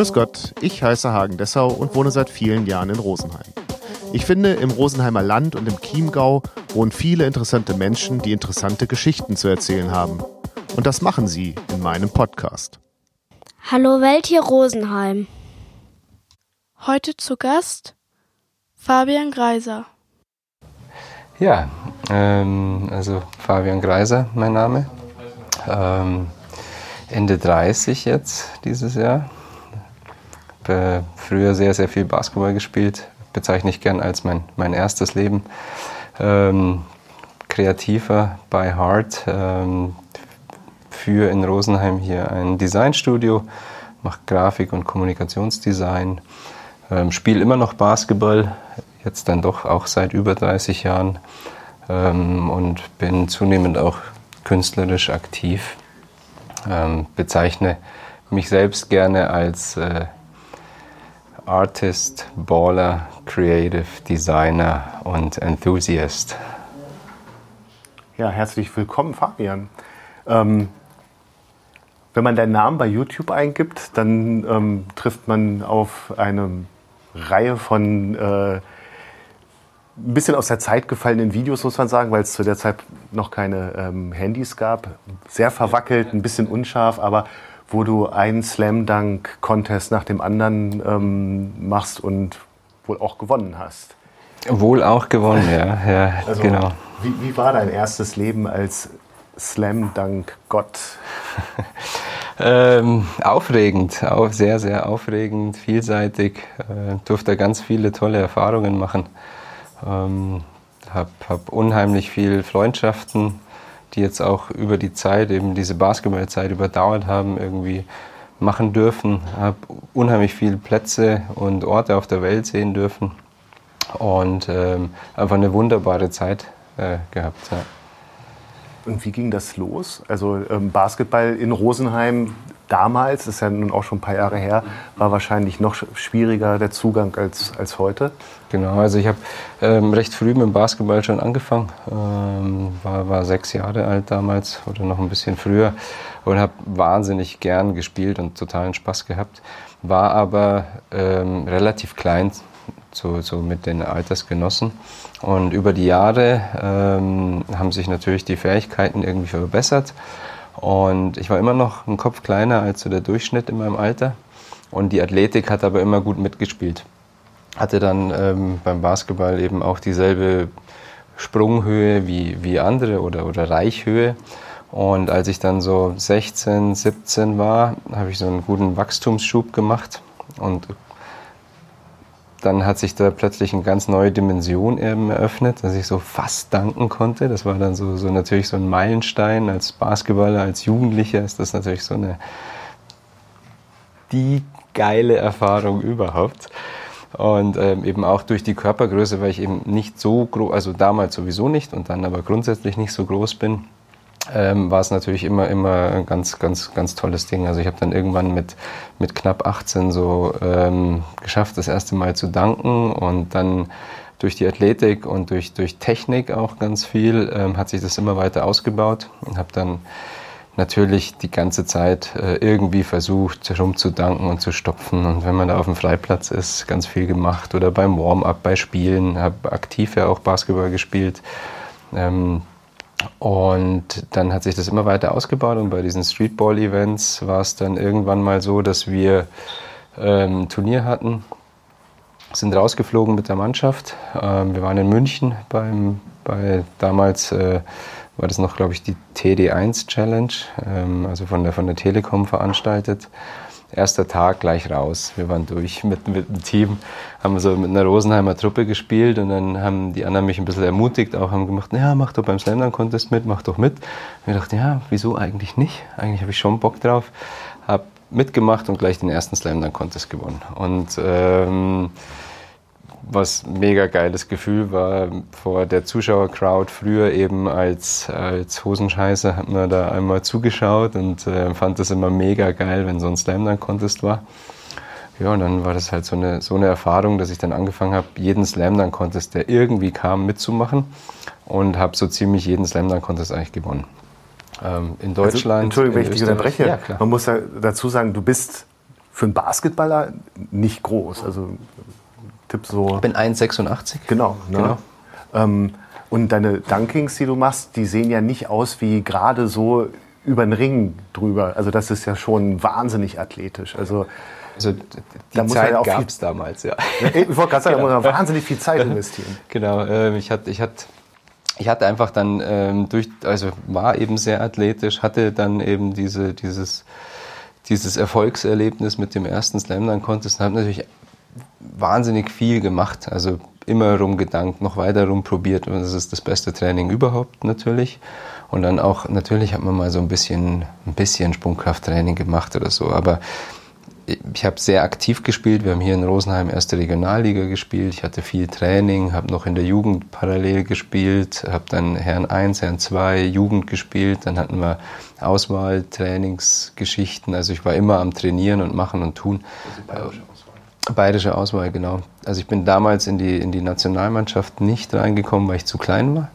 Grüß Gott, ich heiße Hagen Dessau und wohne seit vielen Jahren in Rosenheim. Ich finde, im Rosenheimer Land und im Chiemgau wohnen viele interessante Menschen, die interessante Geschichten zu erzählen haben. Und das machen sie in meinem Podcast. Hallo Welt hier Rosenheim. Heute zu Gast Fabian Greiser. Ja, ähm, also Fabian Greiser, mein Name. Ähm, Ende 30 jetzt dieses Jahr. Habe früher sehr, sehr viel Basketball gespielt. Bezeichne ich gern als mein, mein erstes Leben. Ähm, kreativer by Heart. Ähm, für in Rosenheim hier ein Designstudio. Mache Grafik und Kommunikationsdesign. Ähm, Spiele immer noch Basketball. Jetzt dann doch auch seit über 30 Jahren. Ähm, und bin zunehmend auch künstlerisch aktiv ähm, bezeichne mich selbst gerne als äh, Artist, Baller, Creative Designer und Enthusiast. Ja, herzlich willkommen, Fabian. Ähm, wenn man deinen Namen bei YouTube eingibt, dann ähm, trifft man auf eine Reihe von äh, ein bisschen aus der Zeit gefallenen Videos, muss man sagen, weil es zu der Zeit noch keine ähm, Handys gab. Sehr verwackelt, ein bisschen unscharf, aber wo du einen Slam Dunk Contest nach dem anderen ähm, machst und wohl auch gewonnen hast. Wohl auch gewonnen, ja. ja also, genau. Wie, wie war dein erstes Leben als Slam Dunk Gott? ähm, aufregend, auch sehr, sehr aufregend, vielseitig. Äh, durfte ganz viele tolle Erfahrungen machen. Ähm, habe hab unheimlich viel Freundschaften, die jetzt auch über die Zeit, eben diese Basketballzeit überdauert haben, irgendwie machen dürfen. Habe unheimlich viele Plätze und Orte auf der Welt sehen dürfen und ähm, einfach eine wunderbare Zeit äh, gehabt. Ja. Und wie ging das los? Also ähm, Basketball in Rosenheim damals, das ist ja nun auch schon ein paar Jahre her, war wahrscheinlich noch schwieriger der Zugang als, als heute. Genau, also ich habe ähm, recht früh mit dem Basketball schon angefangen, ähm, war, war sechs Jahre alt damals oder noch ein bisschen früher und habe wahnsinnig gern gespielt und totalen Spaß gehabt, war aber ähm, relativ klein so, so mit den Altersgenossen. Und über die Jahre ähm, haben sich natürlich die Fähigkeiten irgendwie verbessert. Und ich war immer noch einen Kopf kleiner als so der Durchschnitt in meinem Alter. Und die Athletik hat aber immer gut mitgespielt. Hatte dann ähm, beim Basketball eben auch dieselbe Sprunghöhe wie, wie andere oder, oder Reichhöhe. Und als ich dann so 16, 17 war, habe ich so einen guten Wachstumsschub gemacht und dann hat sich da plötzlich eine ganz neue Dimension eben eröffnet, dass ich so fast danken konnte. Das war dann so, so natürlich so ein Meilenstein. Als Basketballer, als Jugendlicher ist das natürlich so eine die geile Erfahrung überhaupt. Und ähm, eben auch durch die Körpergröße, weil ich eben nicht so groß, also damals sowieso nicht und dann aber grundsätzlich nicht so groß bin, ähm, war es natürlich immer, immer ein ganz, ganz, ganz tolles Ding. Also ich habe dann irgendwann mit, mit knapp 18 so ähm, geschafft, das erste Mal zu danken und dann durch die Athletik und durch, durch Technik auch ganz viel ähm, hat sich das immer weiter ausgebaut und habe dann natürlich die ganze Zeit äh, irgendwie versucht, rumzudanken und zu stopfen. Und wenn man da auf dem Freiplatz ist, ganz viel gemacht oder beim Warm-up, bei Spielen, habe aktiv ja auch Basketball gespielt. Ähm, und dann hat sich das immer weiter ausgebaut und bei diesen Streetball-Events war es dann irgendwann mal so, dass wir ähm, ein Turnier hatten, sind rausgeflogen mit der Mannschaft. Ähm, wir waren in München beim, bei damals äh, war das noch, glaube ich, die TD1 Challenge, ähm, also von der, von der Telekom veranstaltet erster Tag gleich raus. Wir waren durch mit, mit dem Team, haben so mit einer Rosenheimer Truppe gespielt und dann haben die anderen mich ein bisschen ermutigt, auch haben gemacht, ja, mach doch beim Slam Contest mit, mach doch mit. Und ich dachte, ja, wieso eigentlich nicht? Eigentlich habe ich schon Bock drauf. Hab mitgemacht und gleich den ersten Slam Contest gewonnen. Und ähm, was mega geiles Gefühl war vor der Zuschauercrowd früher eben als, als Hosenscheiße hat man da einmal zugeschaut und äh, fand das immer mega geil, wenn so ein Slam Dunk Contest war. Ja, und dann war das halt so eine, so eine Erfahrung, dass ich dann angefangen habe, jeden Slam Dunk Contest, der irgendwie kam, mitzumachen und habe so ziemlich jeden Slam Dunk Contest eigentlich gewonnen. Ähm, in also, Deutschland. Also, Entschuldigung, wenn ich dich unterbreche. Ja, man muss ja dazu sagen, du bist für einen Basketballer nicht groß. Also Tipp so. Ich bin 1,86. Genau. Ne? genau. Ähm, und deine Dunkings, die du machst, die sehen ja nicht aus wie gerade so über den Ring drüber. Also das ist ja schon wahnsinnig athletisch. Also, also die Zeit ja gab es damals, ja. Ich wollte gerade sagen, genau. da muss man wahnsinnig viel Zeit investieren. Genau, äh, ich hatte, ich hatte ich hatte einfach dann ähm, durch, also war eben sehr athletisch, hatte dann eben diese, dieses, dieses Erfolgserlebnis mit dem ersten Slam Dunk Contest und habe natürlich wahnsinnig viel gemacht. Also immer rumgedankt, noch weiter rumprobiert und das ist das beste Training überhaupt natürlich. Und dann auch, natürlich hat man mal so ein bisschen, ein bisschen Sprungkrafttraining gemacht oder so, aber ich habe sehr aktiv gespielt. Wir haben hier in Rosenheim erste Regionalliga gespielt. Ich hatte viel Training, habe noch in der Jugend parallel gespielt, habe dann Herren 1, Herren 2, Jugend gespielt. Dann hatten wir Auswahl, Trainingsgeschichten. Also ich war immer am Trainieren und Machen und Tun. Also Bayerische Auswahl, genau. Also ich bin damals in die, in die Nationalmannschaft nicht reingekommen, weil ich zu klein war.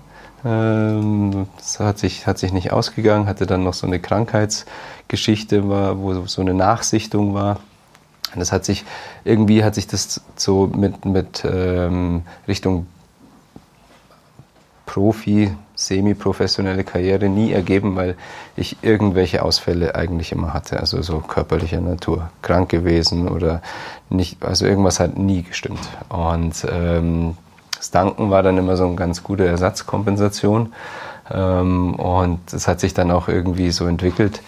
Ähm, das hat sich, hat sich nicht ausgegangen, hatte dann noch so eine Krankheitsgeschichte, war, wo so eine Nachsichtung war. das hat sich, irgendwie hat sich das so mit, mit ähm, Richtung Profi, semi-professionelle Karriere nie ergeben, weil ich irgendwelche Ausfälle eigentlich immer hatte, also so körperlicher Natur, krank gewesen oder nicht, also irgendwas hat nie gestimmt. Und ähm, das Danken war dann immer so eine ganz gute Ersatzkompensation. Ähm, und es hat sich dann auch irgendwie so entwickelt,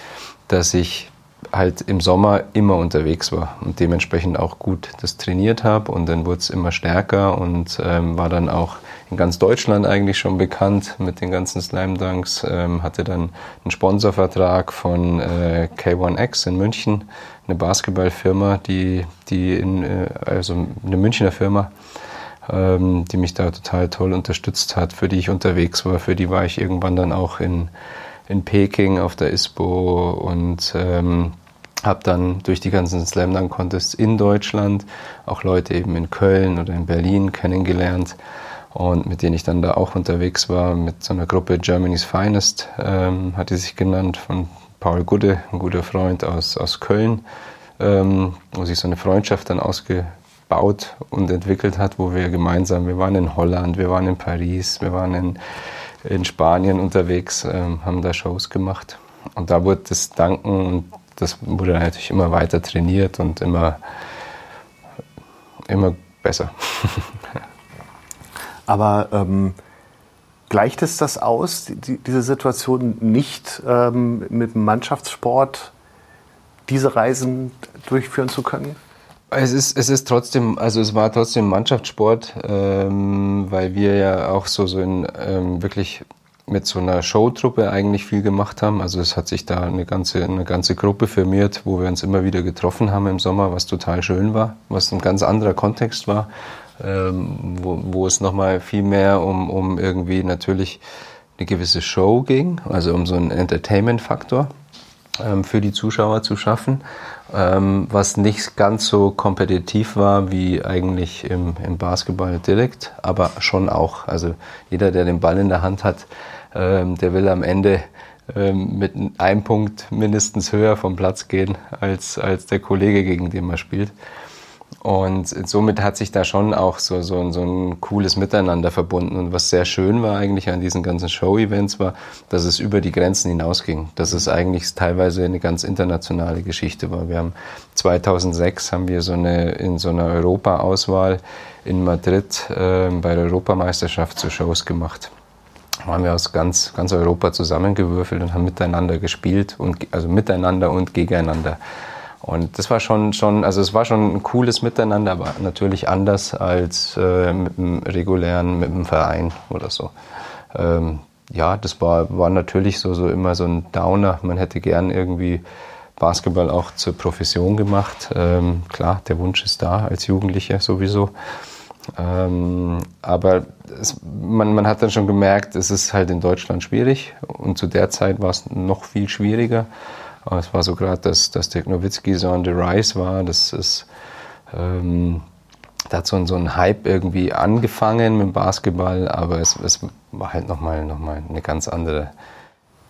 dass ich halt im Sommer immer unterwegs war und dementsprechend auch gut das trainiert habe und dann wurde es immer stärker und ähm, war dann auch in ganz Deutschland eigentlich schon bekannt mit den ganzen Slam Dunks, ähm, hatte dann einen Sponsorvertrag von äh, K1X in München, eine Basketballfirma, die, die in, äh, also eine Münchner Firma, ähm, die mich da total toll unterstützt hat, für die ich unterwegs war, für die war ich irgendwann dann auch in, in Peking auf der ISPO und ähm, habe dann durch die ganzen Slam Dunk Contests in Deutschland auch Leute eben in Köln oder in Berlin kennengelernt und mit denen ich dann da auch unterwegs war, mit so einer Gruppe Germany's Finest, ähm, hat die sich genannt, von Paul Gude, ein guter Freund aus, aus Köln, ähm, wo sich so eine Freundschaft dann ausgebaut und entwickelt hat, wo wir gemeinsam, wir waren in Holland, wir waren in Paris, wir waren in, in Spanien unterwegs, ähm, haben da Shows gemacht. Und da wurde das Danken und das wurde natürlich immer weiter trainiert und immer, immer besser. Aber ähm, gleicht es das aus, die, diese Situation nicht ähm, mit dem Mannschaftssport diese Reisen durchführen zu können? Es ist, es ist trotzdem, also es war trotzdem Mannschaftssport, ähm, weil wir ja auch so, so in ähm, wirklich mit so einer Showtruppe eigentlich viel gemacht haben. Also es hat sich da eine ganze, eine ganze Gruppe firmiert, wo wir uns immer wieder getroffen haben im Sommer, was total schön war, was ein ganz anderer Kontext war, ähm, wo, wo es nochmal viel mehr um, um irgendwie natürlich eine gewisse Show ging, also um so einen Entertainment-Faktor ähm, für die Zuschauer zu schaffen, ähm, was nicht ganz so kompetitiv war wie eigentlich im, im Basketball direkt, aber schon auch. Also jeder, der den Ball in der Hand hat, ähm, der will am Ende ähm, mit einem Punkt mindestens höher vom Platz gehen als, als der Kollege, gegen den man spielt. Und somit hat sich da schon auch so, so, so ein cooles Miteinander verbunden. Und was sehr schön war eigentlich an diesen ganzen Show-Events war, dass es über die Grenzen hinausging. Dass es eigentlich teilweise eine ganz internationale Geschichte war. Wir haben 2006 haben wir so eine, in so einer Europa-Auswahl in Madrid äh, bei der Europameisterschaft so Shows gemacht. Da haben wir aus ganz, ganz Europa zusammengewürfelt und haben miteinander gespielt und also miteinander und gegeneinander. Und das war schon, schon, also es war schon ein cooles Miteinander, aber natürlich anders als äh, mit einem regulären, mit einem Verein oder so. Ähm, ja, das war, war natürlich so, so immer so ein Downer. Man hätte gern irgendwie Basketball auch zur Profession gemacht. Ähm, klar, der Wunsch ist da als Jugendlicher sowieso. Ähm, aber es, man, man hat dann schon gemerkt, es ist halt in Deutschland schwierig und zu der Zeit war es noch viel schwieriger. Es war so gerade, dass, dass Dirk Nowitzki so on the rise war. Das ist, ähm, da hat so ein, so ein Hype irgendwie angefangen mit dem Basketball, aber es, es war halt nochmal noch mal eine ganz andere.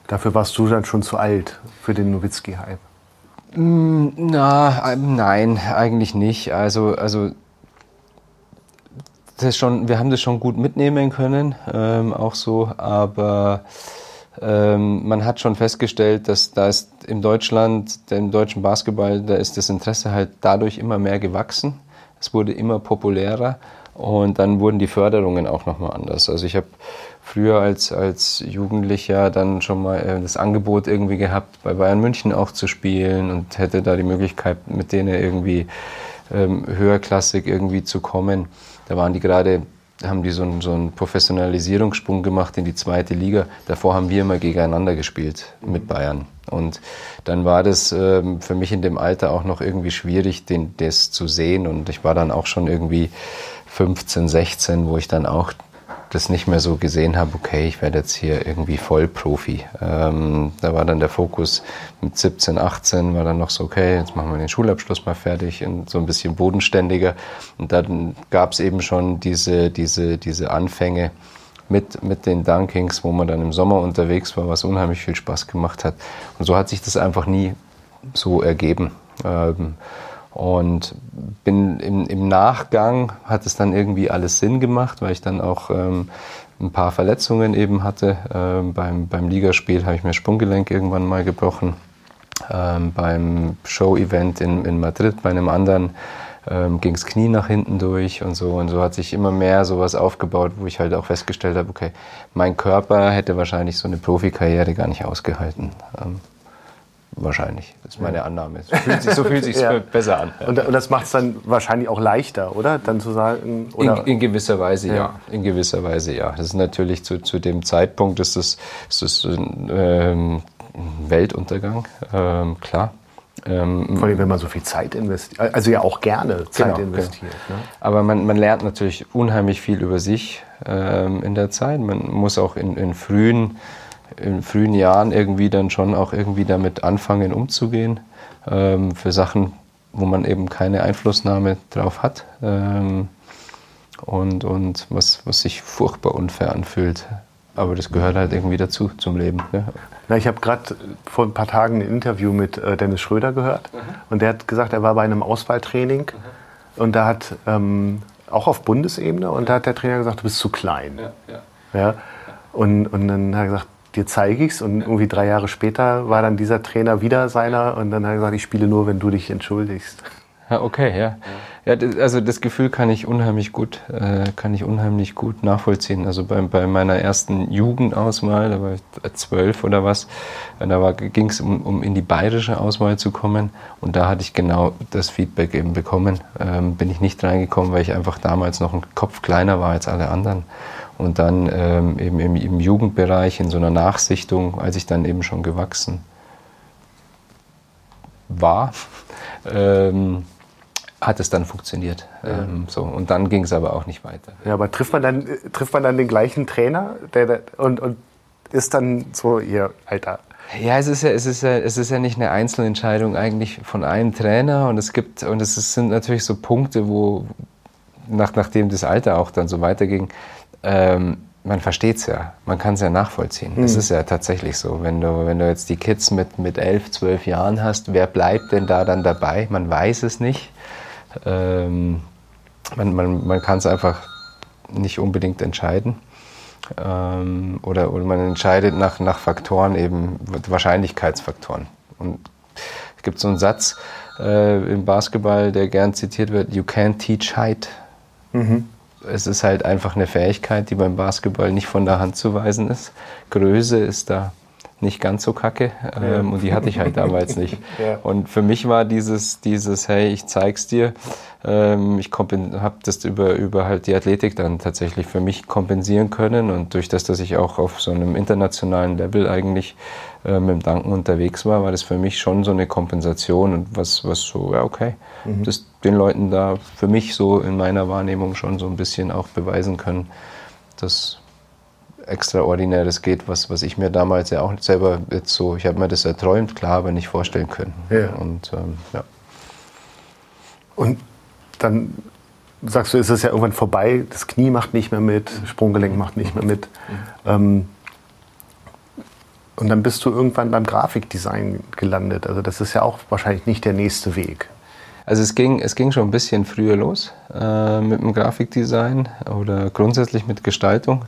Dafür warst du dann schon zu alt für den Nowitzki-Hype. Mm, na, ähm, nein, eigentlich nicht. Also, also das schon, wir haben das schon gut mitnehmen können, ähm, auch so, aber ähm, man hat schon festgestellt, dass da ist im Deutschland, im deutschen Basketball, da ist das Interesse halt dadurch immer mehr gewachsen. Es wurde immer populärer und dann wurden die Förderungen auch nochmal anders. Also ich habe früher als, als Jugendlicher dann schon mal äh, das Angebot irgendwie gehabt, bei Bayern München auch zu spielen und hätte da die Möglichkeit, mit denen irgendwie ähm, höherklassig irgendwie zu kommen. Da waren die gerade, haben die so einen, so einen Professionalisierungssprung gemacht in die zweite Liga. Davor haben wir immer gegeneinander gespielt mit Bayern. Und dann war das ähm, für mich in dem Alter auch noch irgendwie schwierig, den, das zu sehen. Und ich war dann auch schon irgendwie 15, 16, wo ich dann auch das nicht mehr so gesehen habe, okay, ich werde jetzt hier irgendwie Vollprofi. Ähm, da war dann der Fokus mit 17, 18, war dann noch so, okay, jetzt machen wir den Schulabschluss mal fertig und so ein bisschen bodenständiger. Und dann gab es eben schon diese, diese, diese Anfänge mit, mit den Dunkings, wo man dann im Sommer unterwegs war, was unheimlich viel Spaß gemacht hat. Und so hat sich das einfach nie so ergeben. Ähm, und bin im, im, Nachgang hat es dann irgendwie alles Sinn gemacht, weil ich dann auch ähm, ein paar Verletzungen eben hatte. Ähm, beim, beim Ligaspiel habe ich mir Sprunggelenk irgendwann mal gebrochen. Ähm, beim Show-Event in, in Madrid bei einem anderen ähm, ging das Knie nach hinten durch und so. Und so hat sich immer mehr sowas aufgebaut, wo ich halt auch festgestellt habe, okay, mein Körper hätte wahrscheinlich so eine Profikarriere gar nicht ausgehalten. Wahrscheinlich. Das ist meine Annahme. So fühlt sich, so fühlt sich ja. besser an. Und, und das macht es dann wahrscheinlich auch leichter, oder? Dann zu sagen. Oder? In, in gewisser Weise ja. ja. In gewisser Weise ja. Das ist natürlich zu, zu dem Zeitpunkt ist das, ist das ein ähm, Weltuntergang, ähm, klar. Ähm, Vor allem, wenn man so viel Zeit investiert, also ja auch gerne Zeit genau, investiert. Genau. Ne? Aber man, man lernt natürlich unheimlich viel über sich ähm, in der Zeit. Man muss auch in, in frühen in frühen Jahren irgendwie dann schon auch irgendwie damit anfangen umzugehen ähm, für Sachen, wo man eben keine Einflussnahme drauf hat ähm, und, und was, was sich furchtbar unfair anfühlt. Aber das gehört halt irgendwie dazu zum Leben. Ne? Na, ich habe gerade vor ein paar Tagen ein Interview mit äh, Dennis Schröder gehört mhm. und der hat gesagt, er war bei einem Auswahltraining mhm. und da hat ähm, auch auf Bundesebene und da hat der Trainer gesagt, du bist zu klein. Ja, ja. ja? Und, und dann hat er gesagt, dir zeige ich es. Und irgendwie drei Jahre später war dann dieser Trainer wieder seiner und dann hat er gesagt, ich spiele nur, wenn du dich entschuldigst. Ja, okay, ja. ja. also das Gefühl kann ich unheimlich gut, äh, kann ich unheimlich gut nachvollziehen. Also bei, bei meiner ersten Jugendauswahl, da war ich zwölf oder was, da ging es um, um in die bayerische Auswahl zu kommen und da hatte ich genau das Feedback eben bekommen. Ähm, bin ich nicht reingekommen, weil ich einfach damals noch ein Kopf kleiner war als alle anderen und dann ähm, eben im, im, Jugendbereich in so einer Nachsichtung, als ich dann eben schon gewachsen war, ähm, hat es dann funktioniert. Ja. Ähm, so. Und dann ging es aber auch nicht weiter. Ja, aber trifft man dann, trifft man dann den gleichen Trainer der, der, und, und ist dann so ihr Alter? Ja, es ist ja, es ist ja, es ist ja nicht eine Einzelentscheidung eigentlich von einem Trainer und es gibt, und es sind natürlich so Punkte, wo, nach, nachdem das Alter auch dann so weiterging, ähm, man versteht es ja, man kann es ja nachvollziehen. Es mhm. ist ja tatsächlich so, wenn du, wenn du jetzt die Kids mit, mit elf, zwölf Jahren hast, wer bleibt denn da dann dabei? Man weiß es nicht. Ähm, man man, man kann es einfach nicht unbedingt entscheiden. Ähm, oder, oder man entscheidet nach, nach Faktoren, eben Wahrscheinlichkeitsfaktoren. Und es gibt so einen Satz äh, im Basketball, der gern zitiert wird: You can't teach height. Mhm es ist halt einfach eine Fähigkeit, die beim Basketball nicht von der Hand zu weisen ist. Größe ist da nicht ganz so kacke ähm, und die hatte ich halt damals nicht. Ja. Und für mich war dieses, dieses hey, ich zeig's dir, ähm, ich habe das über, über halt die Athletik dann tatsächlich für mich kompensieren können und durch das, dass ich auch auf so einem internationalen Level eigentlich äh, mit dem Danken unterwegs war, war das für mich schon so eine Kompensation und was, was so, ja okay, mhm. das den Leuten da für mich so in meiner Wahrnehmung schon so ein bisschen auch beweisen können, dass Extraordinäres geht, was, was ich mir damals ja auch selber jetzt so, ich habe mir das erträumt, klar, aber nicht vorstellen können. Ja. Und, ähm, ja. Und dann sagst du, ist es ja irgendwann vorbei, das Knie macht nicht mehr mit, Sprunggelenk macht nicht mehr mit. Mhm. Ähm, Und dann bist du irgendwann beim Grafikdesign gelandet. Also das ist ja auch wahrscheinlich nicht der nächste Weg. Also es ging, es ging schon ein bisschen früher los äh, mit dem Grafikdesign oder grundsätzlich mit Gestaltung.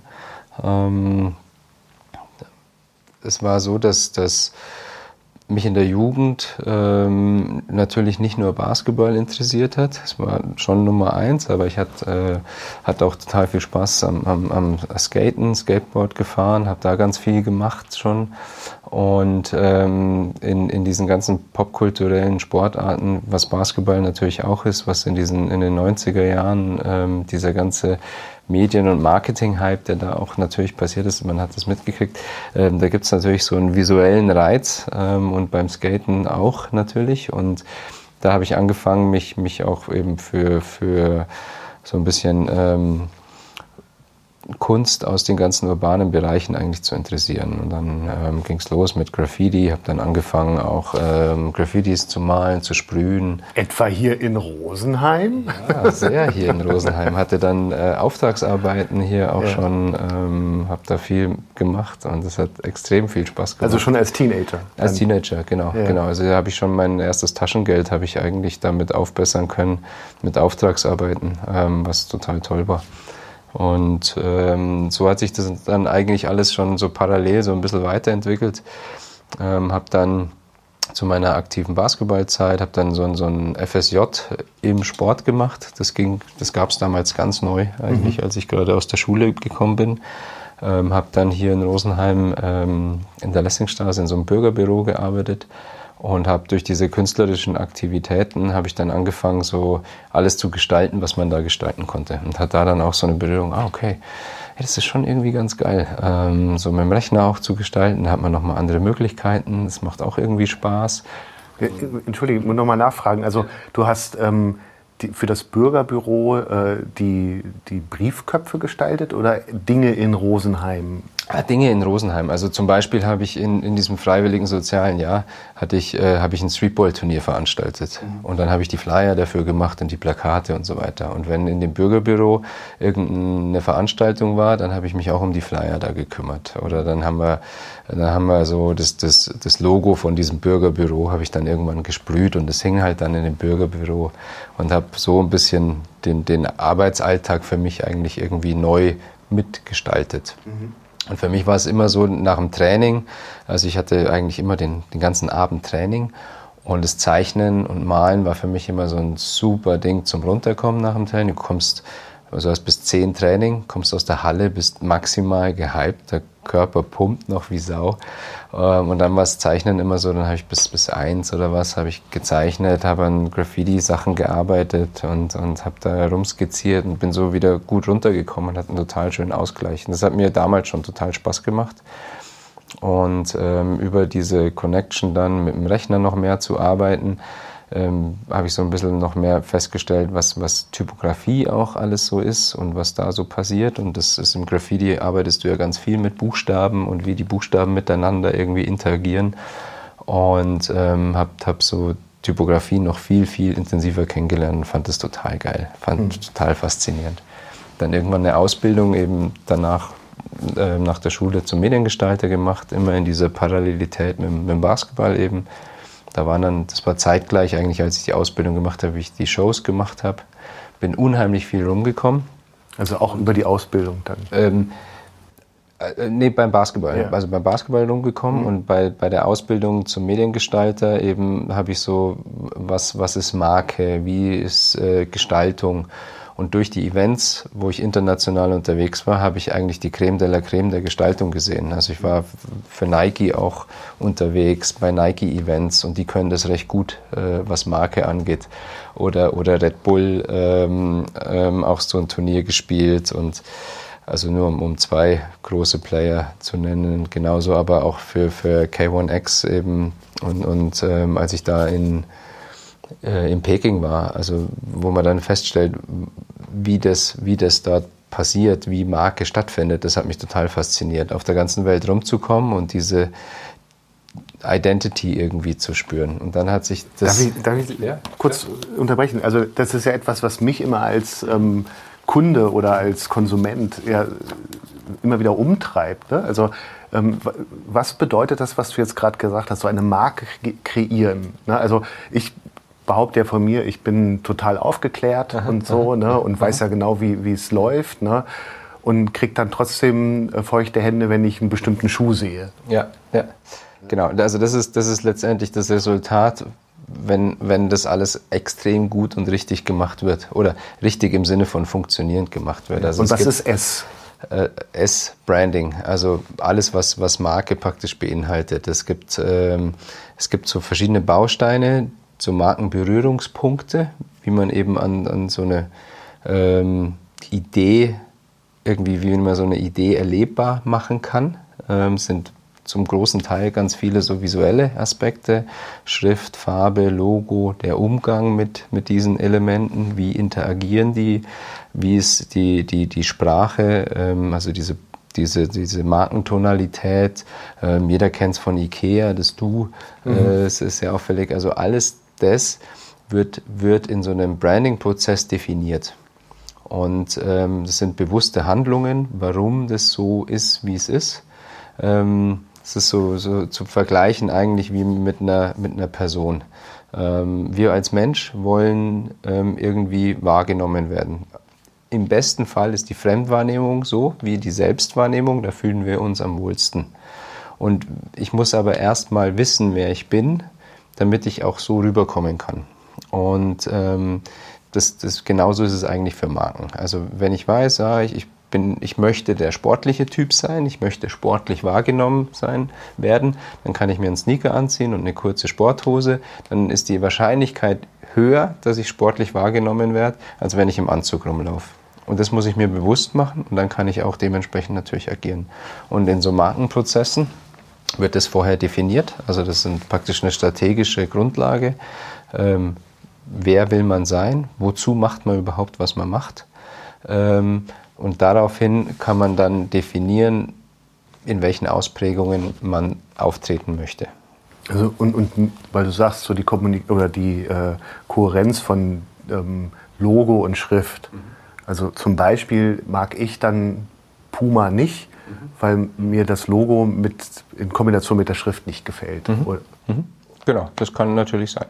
Ähm, es war so, dass, dass mich in der Jugend ähm, natürlich nicht nur Basketball interessiert hat. Es war schon Nummer eins, aber ich hatte, äh, hatte auch total viel Spaß am, am, am Skaten, Skateboard gefahren, habe da ganz viel gemacht schon. Und ähm, in, in diesen ganzen popkulturellen Sportarten, was Basketball natürlich auch ist, was in, diesen, in den 90er Jahren ähm, dieser ganze Medien- und Marketing-Hype, der da auch natürlich passiert ist, man hat das mitgekriegt. Ähm, da gibt es natürlich so einen visuellen Reiz ähm, und beim Skaten auch natürlich. Und da habe ich angefangen, mich, mich auch eben für, für so ein bisschen ähm, Kunst aus den ganzen urbanen Bereichen eigentlich zu interessieren. Und dann ähm, ging es los mit Graffiti, habe dann angefangen auch ähm, Graffitis zu malen, zu sprühen. Etwa hier in Rosenheim? Ja, sehr hier in Rosenheim. Hatte dann äh, Auftragsarbeiten hier auch ja. schon, ähm, habe da viel gemacht und es hat extrem viel Spaß gemacht. Also schon als Teenager? Als Teenager, genau. Ja. genau. Also da habe ich schon mein erstes Taschengeld habe ich eigentlich damit aufbessern können mit Auftragsarbeiten, ähm, was total toll war. Und ähm, so hat sich das dann eigentlich alles schon so parallel so ein bisschen weiterentwickelt. Ähm, habe dann zu meiner aktiven Basketballzeit, habe dann so ein, so ein FSJ im Sport gemacht. Das, das gab es damals ganz neu eigentlich, mhm. als ich gerade aus der Schule gekommen bin. Ähm, habe dann hier in Rosenheim ähm, in der Lessingstraße in so einem Bürgerbüro gearbeitet und habe durch diese künstlerischen Aktivitäten habe ich dann angefangen so alles zu gestalten, was man da gestalten konnte und hat da dann auch so eine Berührung. Ah okay, hey, das ist schon irgendwie ganz geil, ähm, so mit dem Rechner auch zu gestalten. Da hat man noch mal andere Möglichkeiten. Das macht auch irgendwie Spaß. Entschuldige, ich muss noch mal nachfragen. Also du hast ähm, die, für das Bürgerbüro äh, die, die Briefköpfe gestaltet oder Dinge in Rosenheim? Ah, Dinge in Rosenheim. Also zum Beispiel habe ich in, in diesem freiwilligen sozialen Jahr hatte ich, äh, habe ich ein Streetball-Turnier veranstaltet. Mhm. Und dann habe ich die Flyer dafür gemacht und die Plakate und so weiter. Und wenn in dem Bürgerbüro irgendeine Veranstaltung war, dann habe ich mich auch um die Flyer da gekümmert. Oder dann haben wir, dann haben wir so das, das, das Logo von diesem Bürgerbüro habe ich dann irgendwann gesprüht und das hing halt dann in dem Bürgerbüro und habe so ein bisschen den, den Arbeitsalltag für mich eigentlich irgendwie neu mitgestaltet. Mhm. Und für mich war es immer so nach dem Training, also ich hatte eigentlich immer den, den ganzen Abend Training und das Zeichnen und Malen war für mich immer so ein super Ding zum Runterkommen nach dem Training. Du kommst also hast bis zehn Training, kommst aus der Halle, bist maximal gehypt, der Körper pumpt noch wie Sau. Ähm, und dann war das Zeichnen immer so, dann habe ich bis, bis eins oder was, habe ich gezeichnet, habe an Graffiti-Sachen gearbeitet und, und habe da rumskizziert und bin so wieder gut runtergekommen und hatte einen total schönen Ausgleich. Und das hat mir damals schon total Spaß gemacht. Und ähm, über diese Connection dann mit dem Rechner noch mehr zu arbeiten, ähm, habe ich so ein bisschen noch mehr festgestellt, was, was Typografie auch alles so ist und was da so passiert. Und das ist im Graffiti arbeitest du ja ganz viel mit Buchstaben und wie die Buchstaben miteinander irgendwie interagieren. Und ähm, habe hab so Typografie noch viel, viel intensiver kennengelernt und fand das total geil, fand mhm. total faszinierend. Dann irgendwann eine Ausbildung eben danach äh, nach der Schule zum Mediengestalter gemacht, immer in dieser Parallelität mit, mit dem Basketball eben da waren dann, das war zeitgleich eigentlich, als ich die Ausbildung gemacht habe, wie ich die Shows gemacht habe. Bin unheimlich viel rumgekommen. Also auch über die Ausbildung dann? Ähm, äh, nee, beim Basketball. Ja. Also beim Basketball rumgekommen mhm. und bei, bei der Ausbildung zum Mediengestalter eben habe ich so, was, was ist Marke, wie ist äh, Gestaltung und durch die Events, wo ich international unterwegs war, habe ich eigentlich die Creme de la Creme der Gestaltung gesehen. Also ich war für Nike auch unterwegs bei Nike-Events und die können das recht gut, äh, was Marke angeht. Oder, oder Red Bull ähm, ähm, auch so ein Turnier gespielt und also nur um, um zwei große Player zu nennen. Genauso aber auch für, für K1X eben. Und, und ähm, als ich da in äh, in Peking war, also wo man dann feststellt, wie das, wie das dort passiert, wie Marke stattfindet, das hat mich total fasziniert, auf der ganzen Welt rumzukommen und diese Identity irgendwie zu spüren. Und dann hat sich das. Darf ich, darf ich ja? kurz ja. unterbrechen? Also, das ist ja etwas, was mich immer als ähm, Kunde oder als Konsument ja, immer wieder umtreibt. Ne? Also ähm, was bedeutet das, was du jetzt gerade gesagt hast, so eine Marke kreieren? Ne? Also ich behaupte ja von mir, ich bin total aufgeklärt aha, und so aha, ne? und aha. weiß ja genau, wie es läuft. Ne? Und kriege dann trotzdem äh, feuchte Hände, wenn ich einen bestimmten Schuh sehe. Ja, ja. Genau, also das ist, das ist letztendlich das Resultat wenn, wenn das alles extrem gut und richtig gemacht wird. Oder richtig im Sinne von funktionierend gemacht wird. Also und was ist S? Äh, S-Branding, also alles, was, was Marke praktisch beinhaltet. Es gibt, ähm, es gibt so verschiedene Bausteine, so Markenberührungspunkte, wie man eben an, an so eine ähm, Idee, irgendwie wie man so eine Idee erlebbar machen kann. Ähm, sind zum großen Teil ganz viele so visuelle Aspekte, Schrift, Farbe, Logo, der Umgang mit, mit diesen Elementen, wie interagieren die, wie ist die, die, die Sprache, ähm, also diese diese, diese Markentonalität, ähm, jeder kennt es von Ikea, das Du, äh, mhm. es ist sehr auffällig. Also alles das wird, wird in so einem Branding-Prozess definiert. Und ähm, das sind bewusste Handlungen, warum das so ist, wie es ist. Ähm, es ist so, so zu vergleichen eigentlich wie mit einer, mit einer Person. Ähm, wir als Mensch wollen ähm, irgendwie wahrgenommen werden. Im besten Fall ist die Fremdwahrnehmung so wie die Selbstwahrnehmung, da fühlen wir uns am wohlsten. Und ich muss aber erst mal wissen, wer ich bin, damit ich auch so rüberkommen kann. Und ähm, das, das, genauso ist es eigentlich für Marken. Also wenn ich weiß, ah, ich, ich bin, ich möchte der sportliche Typ sein, ich möchte sportlich wahrgenommen sein werden, dann kann ich mir einen Sneaker anziehen und eine kurze Sporthose, dann ist die Wahrscheinlichkeit höher, dass ich sportlich wahrgenommen werde, als wenn ich im Anzug rumlaufe. Und das muss ich mir bewusst machen und dann kann ich auch dementsprechend natürlich agieren. Und in so Markenprozessen wird das vorher definiert, also das ist praktisch eine strategische Grundlage. Ähm, wer will man sein? Wozu macht man überhaupt, was man macht? Ähm, und daraufhin kann man dann definieren, in welchen Ausprägungen man auftreten möchte. Also und, und weil du sagst, so die Kommunik oder die äh, Kohärenz von ähm, Logo und Schrift. Mhm. Also zum Beispiel mag ich dann Puma nicht. Weil mir das Logo mit, in Kombination mit der Schrift nicht gefällt. Mhm. mhm. Genau, das kann natürlich sein.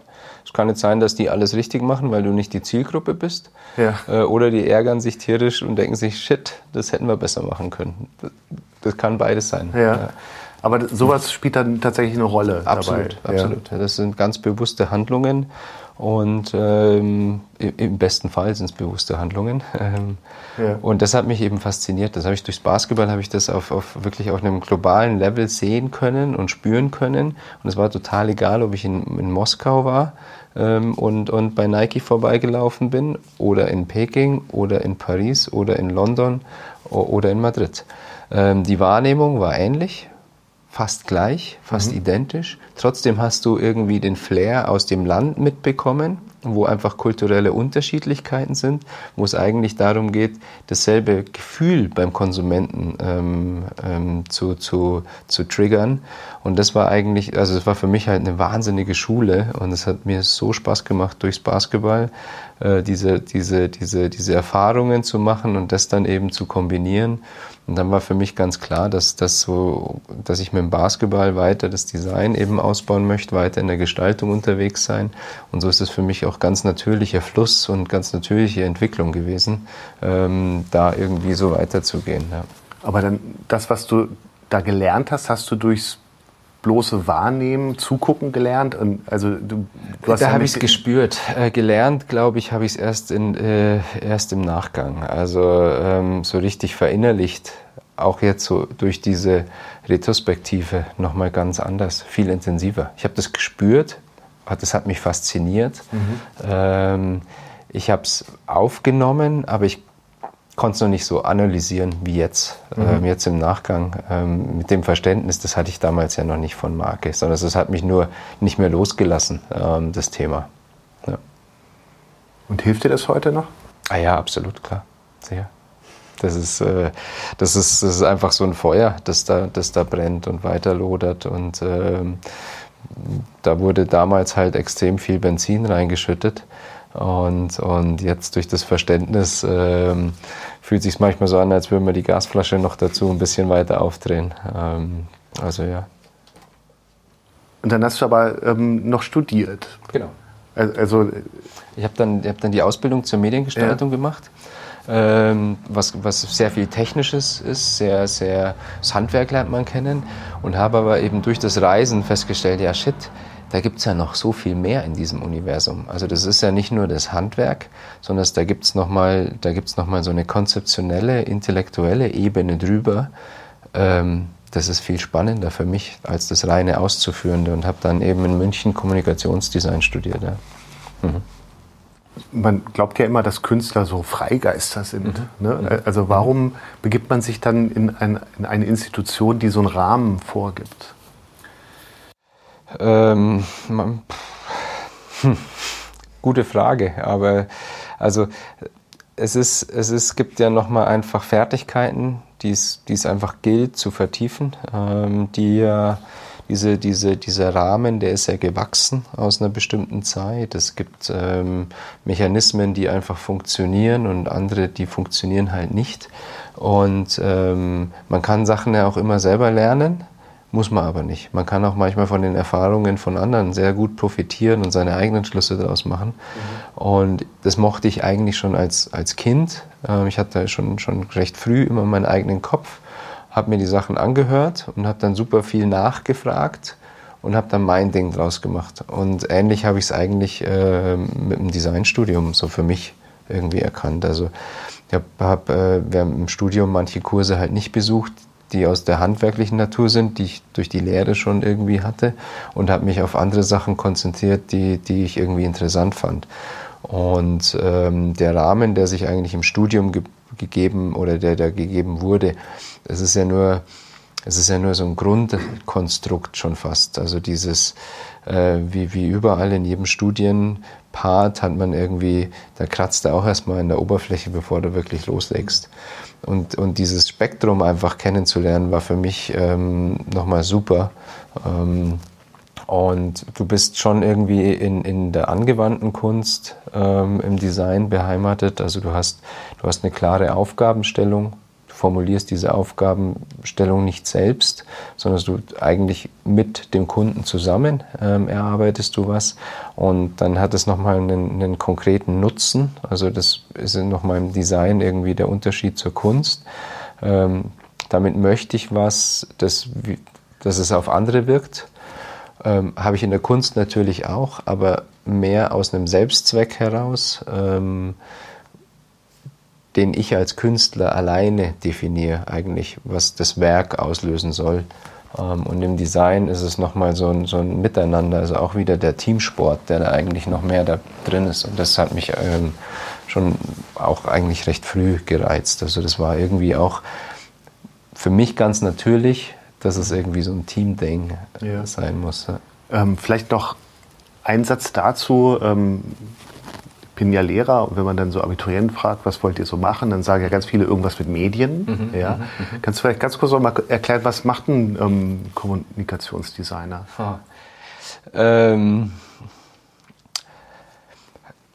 Es kann nicht sein, dass die alles richtig machen, weil du nicht die Zielgruppe bist. Ja. Äh, oder die ärgern sich tierisch und denken sich, shit, das hätten wir besser machen können. Das kann beides sein. Ja. ja. Aber sowas spielt dann tatsächlich eine Rolle. Absolut, dabei. absolut. Ja. Das sind ganz bewusste Handlungen und ähm, im besten Fall sind es bewusste Handlungen. Ähm, ja. Und das hat mich eben fasziniert. Das habe ich durchs Basketball habe ich das auf, auf wirklich auf einem globalen Level sehen können und spüren können. Und es war total egal, ob ich in, in Moskau war ähm, und, und bei Nike vorbeigelaufen bin oder in Peking oder in Paris oder in London oder in Madrid. Ähm, die Wahrnehmung war ähnlich fast gleich, fast mhm. identisch. Trotzdem hast du irgendwie den Flair aus dem Land mitbekommen, wo einfach kulturelle Unterschiedlichkeiten sind, wo es eigentlich darum geht, dasselbe Gefühl beim Konsumenten ähm, ähm, zu, zu, zu triggern. Und das war eigentlich, also es war für mich halt eine wahnsinnige Schule und es hat mir so Spaß gemacht durchs Basketball, äh, diese, diese, diese, diese Erfahrungen zu machen und das dann eben zu kombinieren. Und dann war für mich ganz klar, dass, dass, so, dass ich mit dem Basketball weiter das Design eben ausbauen möchte, weiter in der Gestaltung unterwegs sein. Und so ist es für mich auch ganz natürlicher Fluss und ganz natürliche Entwicklung gewesen, ähm, da irgendwie so weiterzugehen. Ja. Aber dann das, was du da gelernt hast, hast du durchs bloße Wahrnehmen, Zugucken gelernt? Und also du, du da habe ich es gespürt. Äh, gelernt, glaube ich, habe ich es erst, äh, erst im Nachgang. Also ähm, so richtig verinnerlicht, auch jetzt so durch diese Retrospektive nochmal ganz anders, viel intensiver. Ich habe das gespürt, das hat mich fasziniert. Mhm. Ähm, ich habe es aufgenommen, aber ich konnte es noch nicht so analysieren wie jetzt, mhm. ähm, jetzt im Nachgang. Ähm, mit dem Verständnis, das hatte ich damals ja noch nicht von Marke, sondern es hat mich nur nicht mehr losgelassen, ähm, das Thema. Ja. Und hilft dir das heute noch? Ah ja, absolut, klar. Sehr. Das ist, äh, das ist, das ist einfach so ein Feuer, das da, das da brennt und weiterlodert. Und ähm, da wurde damals halt extrem viel Benzin reingeschüttet. Und, und jetzt durch das Verständnis ähm, fühlt sich manchmal so an, als würden wir die Gasflasche noch dazu ein bisschen weiter aufdrehen. Ähm, also ja. Und dann hast du aber ähm, noch studiert. Genau. Also ich habe dann, hab dann die Ausbildung zur Mediengestaltung ja. gemacht, ähm, was, was sehr viel Technisches ist, sehr, sehr das Handwerk lernt man kennen und habe aber eben durch das Reisen festgestellt, ja shit, da gibt es ja noch so viel mehr in diesem Universum. Also das ist ja nicht nur das Handwerk, sondern da gibt es nochmal noch, so eine konzeptionelle, intellektuelle Ebene drüber. Ähm, das ist viel spannender für mich als das reine Auszuführende und habe dann eben in München Kommunikationsdesign studiert. Ja. Mhm. Man glaubt ja immer, dass Künstler so Freigeister sind. Mhm. Ne? Mhm. Also warum begibt man sich dann in, ein, in, eine Institution, die so einen Rahmen vorgibt? Ähm, man, hm, gute Frage, aber also es ist, es ist, gibt ja nochmal einfach Fertigkeiten, die es, die es einfach gilt zu vertiefen, ähm, die diese, diese, dieser Rahmen, der ist ja gewachsen aus einer bestimmten Zeit. Es gibt ähm, Mechanismen, die einfach funktionieren und andere, die funktionieren halt nicht. Und ähm, man kann Sachen ja auch immer selber lernen. Muss man aber nicht. Man kann auch manchmal von den Erfahrungen von anderen sehr gut profitieren und seine eigenen Schlüsse daraus machen. Mhm. Und das mochte ich eigentlich schon als, als Kind. Ähm, ich hatte schon, schon recht früh immer meinen eigenen Kopf, habe mir die Sachen angehört und habe dann super viel nachgefragt und habe dann mein Ding draus gemacht. Und ähnlich habe ich es eigentlich äh, mit dem Designstudium so für mich irgendwie erkannt. Also ich habe hab, äh, während im Studium manche Kurse halt nicht besucht, die aus der handwerklichen Natur sind, die ich durch die Lehre schon irgendwie hatte und habe mich auf andere Sachen konzentriert, die, die ich irgendwie interessant fand. Und ähm, der Rahmen, der sich eigentlich im Studium ge gegeben oder der da gegeben wurde, es ist ja nur, es ist ja nur so ein Grundkonstrukt schon fast. Also dieses, äh, wie, wie überall in jedem Studienpart hat man irgendwie, da kratzt er auch erstmal in der Oberfläche, bevor du wirklich loslegst. Und, und dieses Spektrum einfach kennenzulernen, war für mich ähm, nochmal super. Ähm, und du bist schon irgendwie in, in der angewandten Kunst ähm, im Design beheimatet. Also du hast, du hast eine klare Aufgabenstellung, formulierst diese Aufgabenstellung nicht selbst, sondern du eigentlich mit dem Kunden zusammen ähm, erarbeitest du was und dann hat es nochmal einen, einen konkreten Nutzen. Also das ist nochmal im Design irgendwie der Unterschied zur Kunst. Ähm, damit möchte ich was, das, dass es auf andere wirkt. Ähm, Habe ich in der Kunst natürlich auch, aber mehr aus einem Selbstzweck heraus. Ähm, den ich als Künstler alleine definiere, eigentlich, was das Werk auslösen soll. Ähm, und im Design ist es nochmal so ein, so ein Miteinander, also auch wieder der Teamsport, der da eigentlich noch mehr da drin ist. Und das hat mich ähm, schon auch eigentlich recht früh gereizt. Also das war irgendwie auch für mich ganz natürlich, dass es irgendwie so ein Team-Ding ja. sein muss. Ähm, vielleicht noch ein Satz dazu. Ähm, bin ja Lehrer und wenn man dann so Abiturienten fragt, was wollt ihr so machen, dann sagen ja ganz viele irgendwas mit Medien. Mhm, ja. Mhm, mhm. Kannst du vielleicht ganz kurz noch mal erklären, was macht ein ähm, Kommunikationsdesigner? Ähm,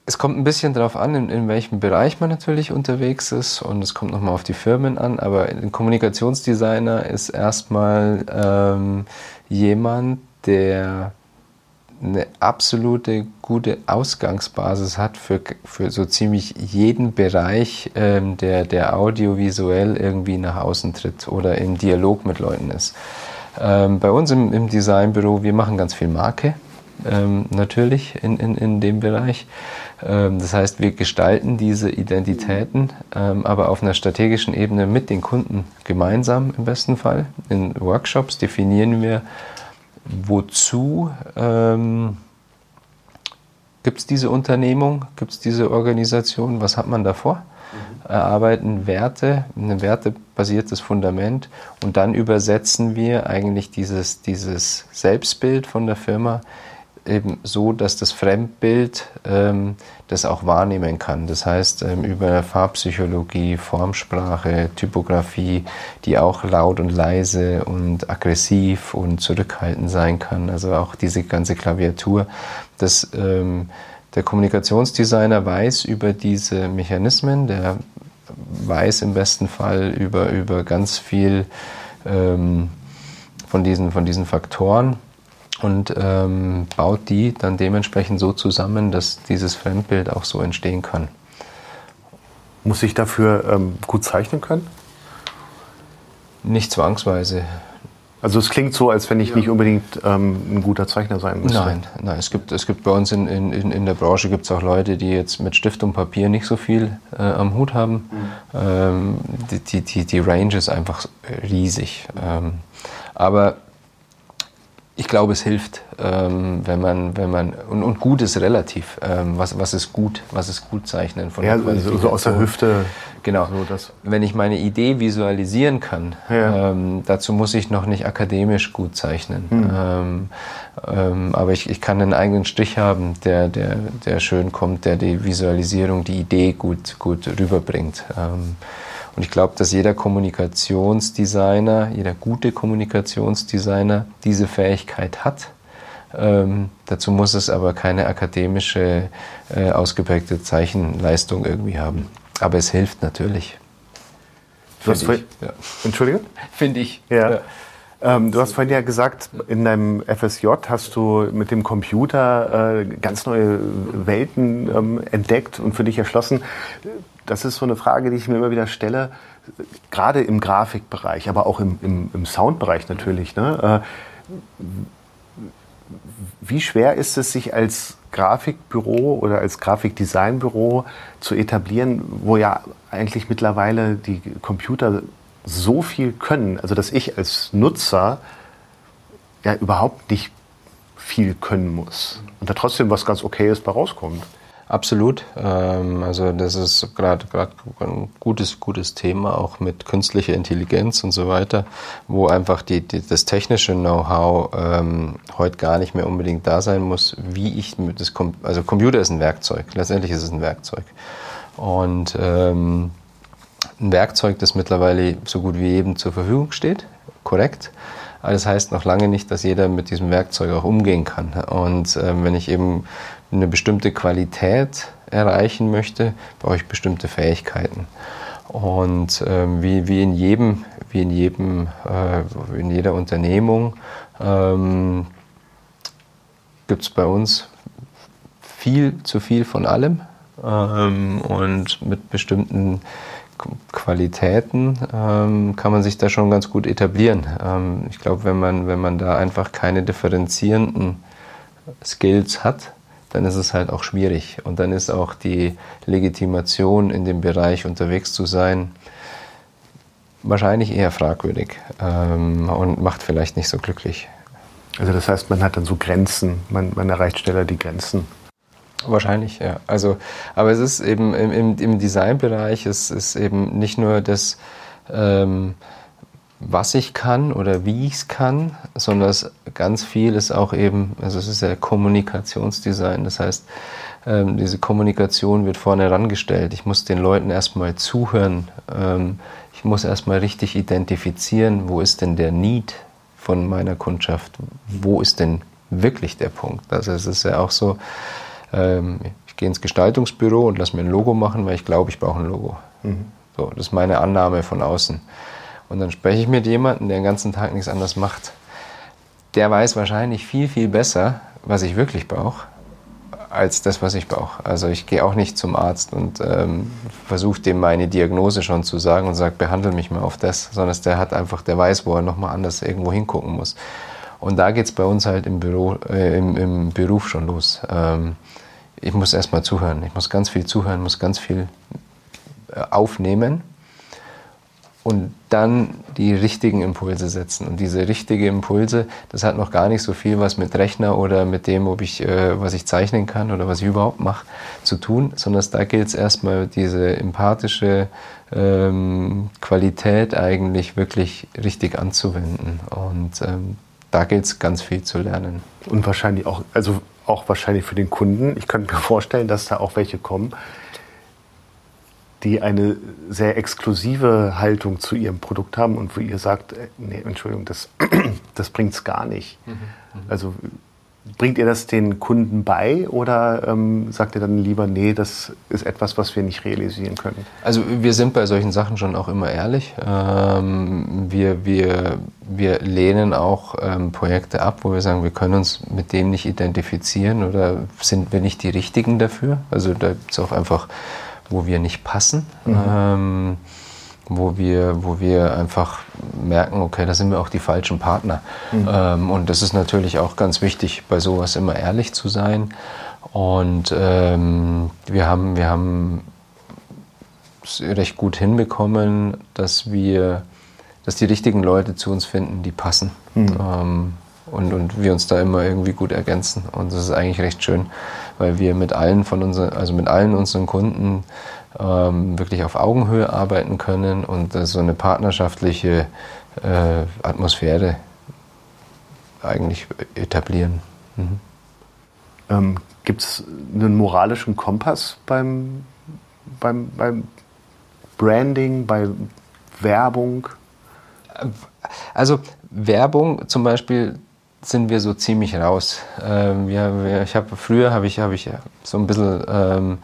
es kommt ein bisschen darauf an, in, in, welchem Bereich man natürlich unterwegs ist und es kommt nochmal auf die Firmen an, aber ein Kommunikationsdesigner ist erstmal ähm, jemand, der eine absolute gute Ausgangsbasis hat für, für so ziemlich jeden Bereich, ähm, der, der audiovisuell irgendwie nach außen tritt oder im Dialog mit Leuten ist. Ähm, bei uns im, im Designbüro, wir machen ganz viel Marke, ähm, natürlich in, in, in dem Bereich. Ähm, das heißt, wir gestalten diese Identitäten, ähm, aber auf einer strategischen Ebene mit den Kunden gemeinsam im besten Fall. In Workshops definieren wir, wozu ähm, gibt es diese Unternehmung, gibt es diese Organisation, was hat man davor? Mhm. Erarbeiten Werte, ein wertebasiertes Fundament und dann übersetzen wir eigentlich dieses, dieses Selbstbild von der Firma eben so, dass das Fremdbild ähm, das auch wahrnehmen kann. Das heißt, ähm, über Farbpsychologie, Formsprache, Typografie, die auch laut und leise und aggressiv und zurückhaltend sein kann. Also auch diese ganze Klaviatur, das, ähm, Der Kommunikationsdesigner weiß über diese Mechanismen, der weiß im besten Fall über, über ganz viel ähm, von, diesen, von diesen Faktoren und ähm, baut die dann dementsprechend so zusammen, dass dieses Fremdbild auch so entstehen kann. Muss ich dafür ähm, gut zeichnen können? Nicht zwangsweise. Also es klingt so, als wenn ich ja. nicht unbedingt ähm, ein guter Zeichner sein müsste. Nein, nein. Es gibt, es gibt bei uns in, in, in der Branche gibt es auch Leute, die jetzt mit Stift und Papier nicht so viel äh, am Hut haben. Mhm. Ähm, die, die, die Range ist einfach riesig. Ähm, aber ich glaube, es hilft, ähm, wenn man, wenn man und, und gut ist relativ. Ähm, was, was ist gut? Was ist gut zeichnen von ja, also so aus der Hüfte. Genau. So das. Wenn ich meine Idee visualisieren kann, ja. ähm, dazu muss ich noch nicht akademisch gut zeichnen. Hm. Ähm, ähm, aber ich, ich kann einen eigenen Strich haben, der, der, der schön kommt, der die Visualisierung, die Idee gut, gut rüberbringt. Und ich glaube, dass jeder Kommunikationsdesigner, jeder gute Kommunikationsdesigner diese Fähigkeit hat. Ähm, dazu muss es aber keine akademische, äh, ausgeprägte Zeichenleistung irgendwie haben. Aber es hilft natürlich. Du hast vorhin, ja. Entschuldigung? Finde ich. Ja. ja. Ähm, du hast vorhin ja gesagt, in deinem FSJ hast du mit dem Computer äh, ganz neue Welten ähm, entdeckt und für dich erschlossen. Das ist so eine Frage, die ich mir immer wieder stelle, gerade im Grafikbereich, aber auch im, im, im Soundbereich natürlich. Ne? Äh, wie schwer ist es, sich als Grafikbüro oder als Grafikdesignbüro zu etablieren, wo ja eigentlich mittlerweile die Computer so viel können, also dass ich als Nutzer ja überhaupt nicht viel können muss und da trotzdem was ganz Okayes bei rauskommt. Absolut. Ähm, also das ist gerade ein gutes, gutes Thema, auch mit künstlicher Intelligenz und so weiter, wo einfach die, die das technische Know-how ähm, heute gar nicht mehr unbedingt da sein muss, wie ich das Com also Computer ist ein Werkzeug, letztendlich ist es ein Werkzeug. Und ähm, ein Werkzeug, das mittlerweile so gut wie jedem zur Verfügung steht, korrekt. Aber das heißt noch lange nicht, dass jeder mit diesem Werkzeug auch umgehen kann. Und ähm, wenn ich eben eine bestimmte Qualität erreichen möchte, brauche ich bestimmte Fähigkeiten. Und ähm, wie, wie in jedem, wie in jedem, äh, in jeder Unternehmung ähm, gibt es bei uns viel zu viel von allem ähm, und mit bestimmten Qualitäten ähm, kann man sich da schon ganz gut etablieren. Ähm, ich glaube, wenn man, wenn man da einfach keine differenzierenden Skills hat, dann ist es halt auch schwierig. Und dann ist auch die Legitimation in dem Bereich unterwegs zu sein wahrscheinlich eher fragwürdig ähm, und macht vielleicht nicht so glücklich. Also das heißt, man hat dann so Grenzen, man, man erreicht schneller die Grenzen. Wahrscheinlich, ja. Also, aber es ist eben im, im, im Designbereich, es ist eben nicht nur das, ähm, was ich kann oder wie ich es kann, sondern es, ganz viel ist auch eben, also es ist ja Kommunikationsdesign. Das heißt, ähm, diese Kommunikation wird vorne herangestellt. Ich muss den Leuten erstmal zuhören. Ähm, ich muss erstmal richtig identifizieren, wo ist denn der Need von meiner Kundschaft? Wo ist denn wirklich der Punkt? Also es ist ja auch so, ähm, ich gehe ins Gestaltungsbüro und lasse mir ein Logo machen, weil ich glaube, ich brauche ein Logo. Mhm. So, das ist meine Annahme von außen. Und dann spreche ich mit jemandem, der den ganzen Tag nichts anderes macht. Der weiß wahrscheinlich viel, viel besser, was ich wirklich brauche, als das, was ich brauche. Also ich gehe auch nicht zum Arzt und ähm, versuche dem meine Diagnose schon zu sagen und sage, behandle mich mal auf das, sondern der hat einfach, der weiß, wo er nochmal anders irgendwo hingucken muss. Und da geht es bei uns halt im, Büro, äh, im, im Beruf schon los. Ähm, ich muss erstmal zuhören. Ich muss ganz viel zuhören, muss ganz viel äh, aufnehmen und dann die richtigen Impulse setzen. Und diese richtigen Impulse, das hat noch gar nicht so viel was mit Rechner oder mit dem, ob ich, äh, was ich zeichnen kann oder was ich überhaupt mache, zu tun, sondern da gilt es erstmal, diese empathische ähm, Qualität eigentlich wirklich richtig anzuwenden. Und ähm, da gilt es ganz viel zu lernen. Und wahrscheinlich auch, also auch wahrscheinlich für den Kunden. Ich könnte mir vorstellen, dass da auch welche kommen, die eine sehr exklusive Haltung zu ihrem Produkt haben und wo ihr sagt, äh, nee, Entschuldigung, das, das bringt es gar nicht. Mhm, mhm. Also bringt ihr das den Kunden bei oder ähm, sagt ihr dann lieber, nee, das ist etwas, was wir nicht realisieren können? Also wir sind bei solchen Sachen schon auch immer ehrlich. Ähm, wir, wir, wir lehnen auch ähm, Projekte ab, wo wir sagen, wir können uns mit dem nicht identifizieren oder sind wir nicht die Richtigen dafür. Also da gibt es auch einfach, wo wir nicht passen. Mhm. Ähm, wo wir, wo wir einfach merken, okay, da sind wir auch die falschen Partner. Mhm. Ähm, und das ist natürlich auch ganz wichtig, bei sowas immer ehrlich zu sein. Und ähm, wir haben, wir haben es recht gut hinbekommen, dass wir, dass die richtigen Leute zu uns finden, die passen. Mhm. Ähm, und, und wir uns da immer irgendwie gut ergänzen. Und das ist eigentlich recht schön, weil wir mit allen von unseren, also mit allen unseren Kunden ähm, wirklich auf Augenhöhe arbeiten können und so eine partnerschaftliche äh, Atmosphäre eigentlich etablieren. Mhm. Ähm, Gibt es einen moralischen Kompass beim, beim, beim Branding, bei Werbung? Also Werbung zum Beispiel sind wir so ziemlich raus. Ähm, ja, ich habe früher habe ich habe ich so ein bisschen ähm,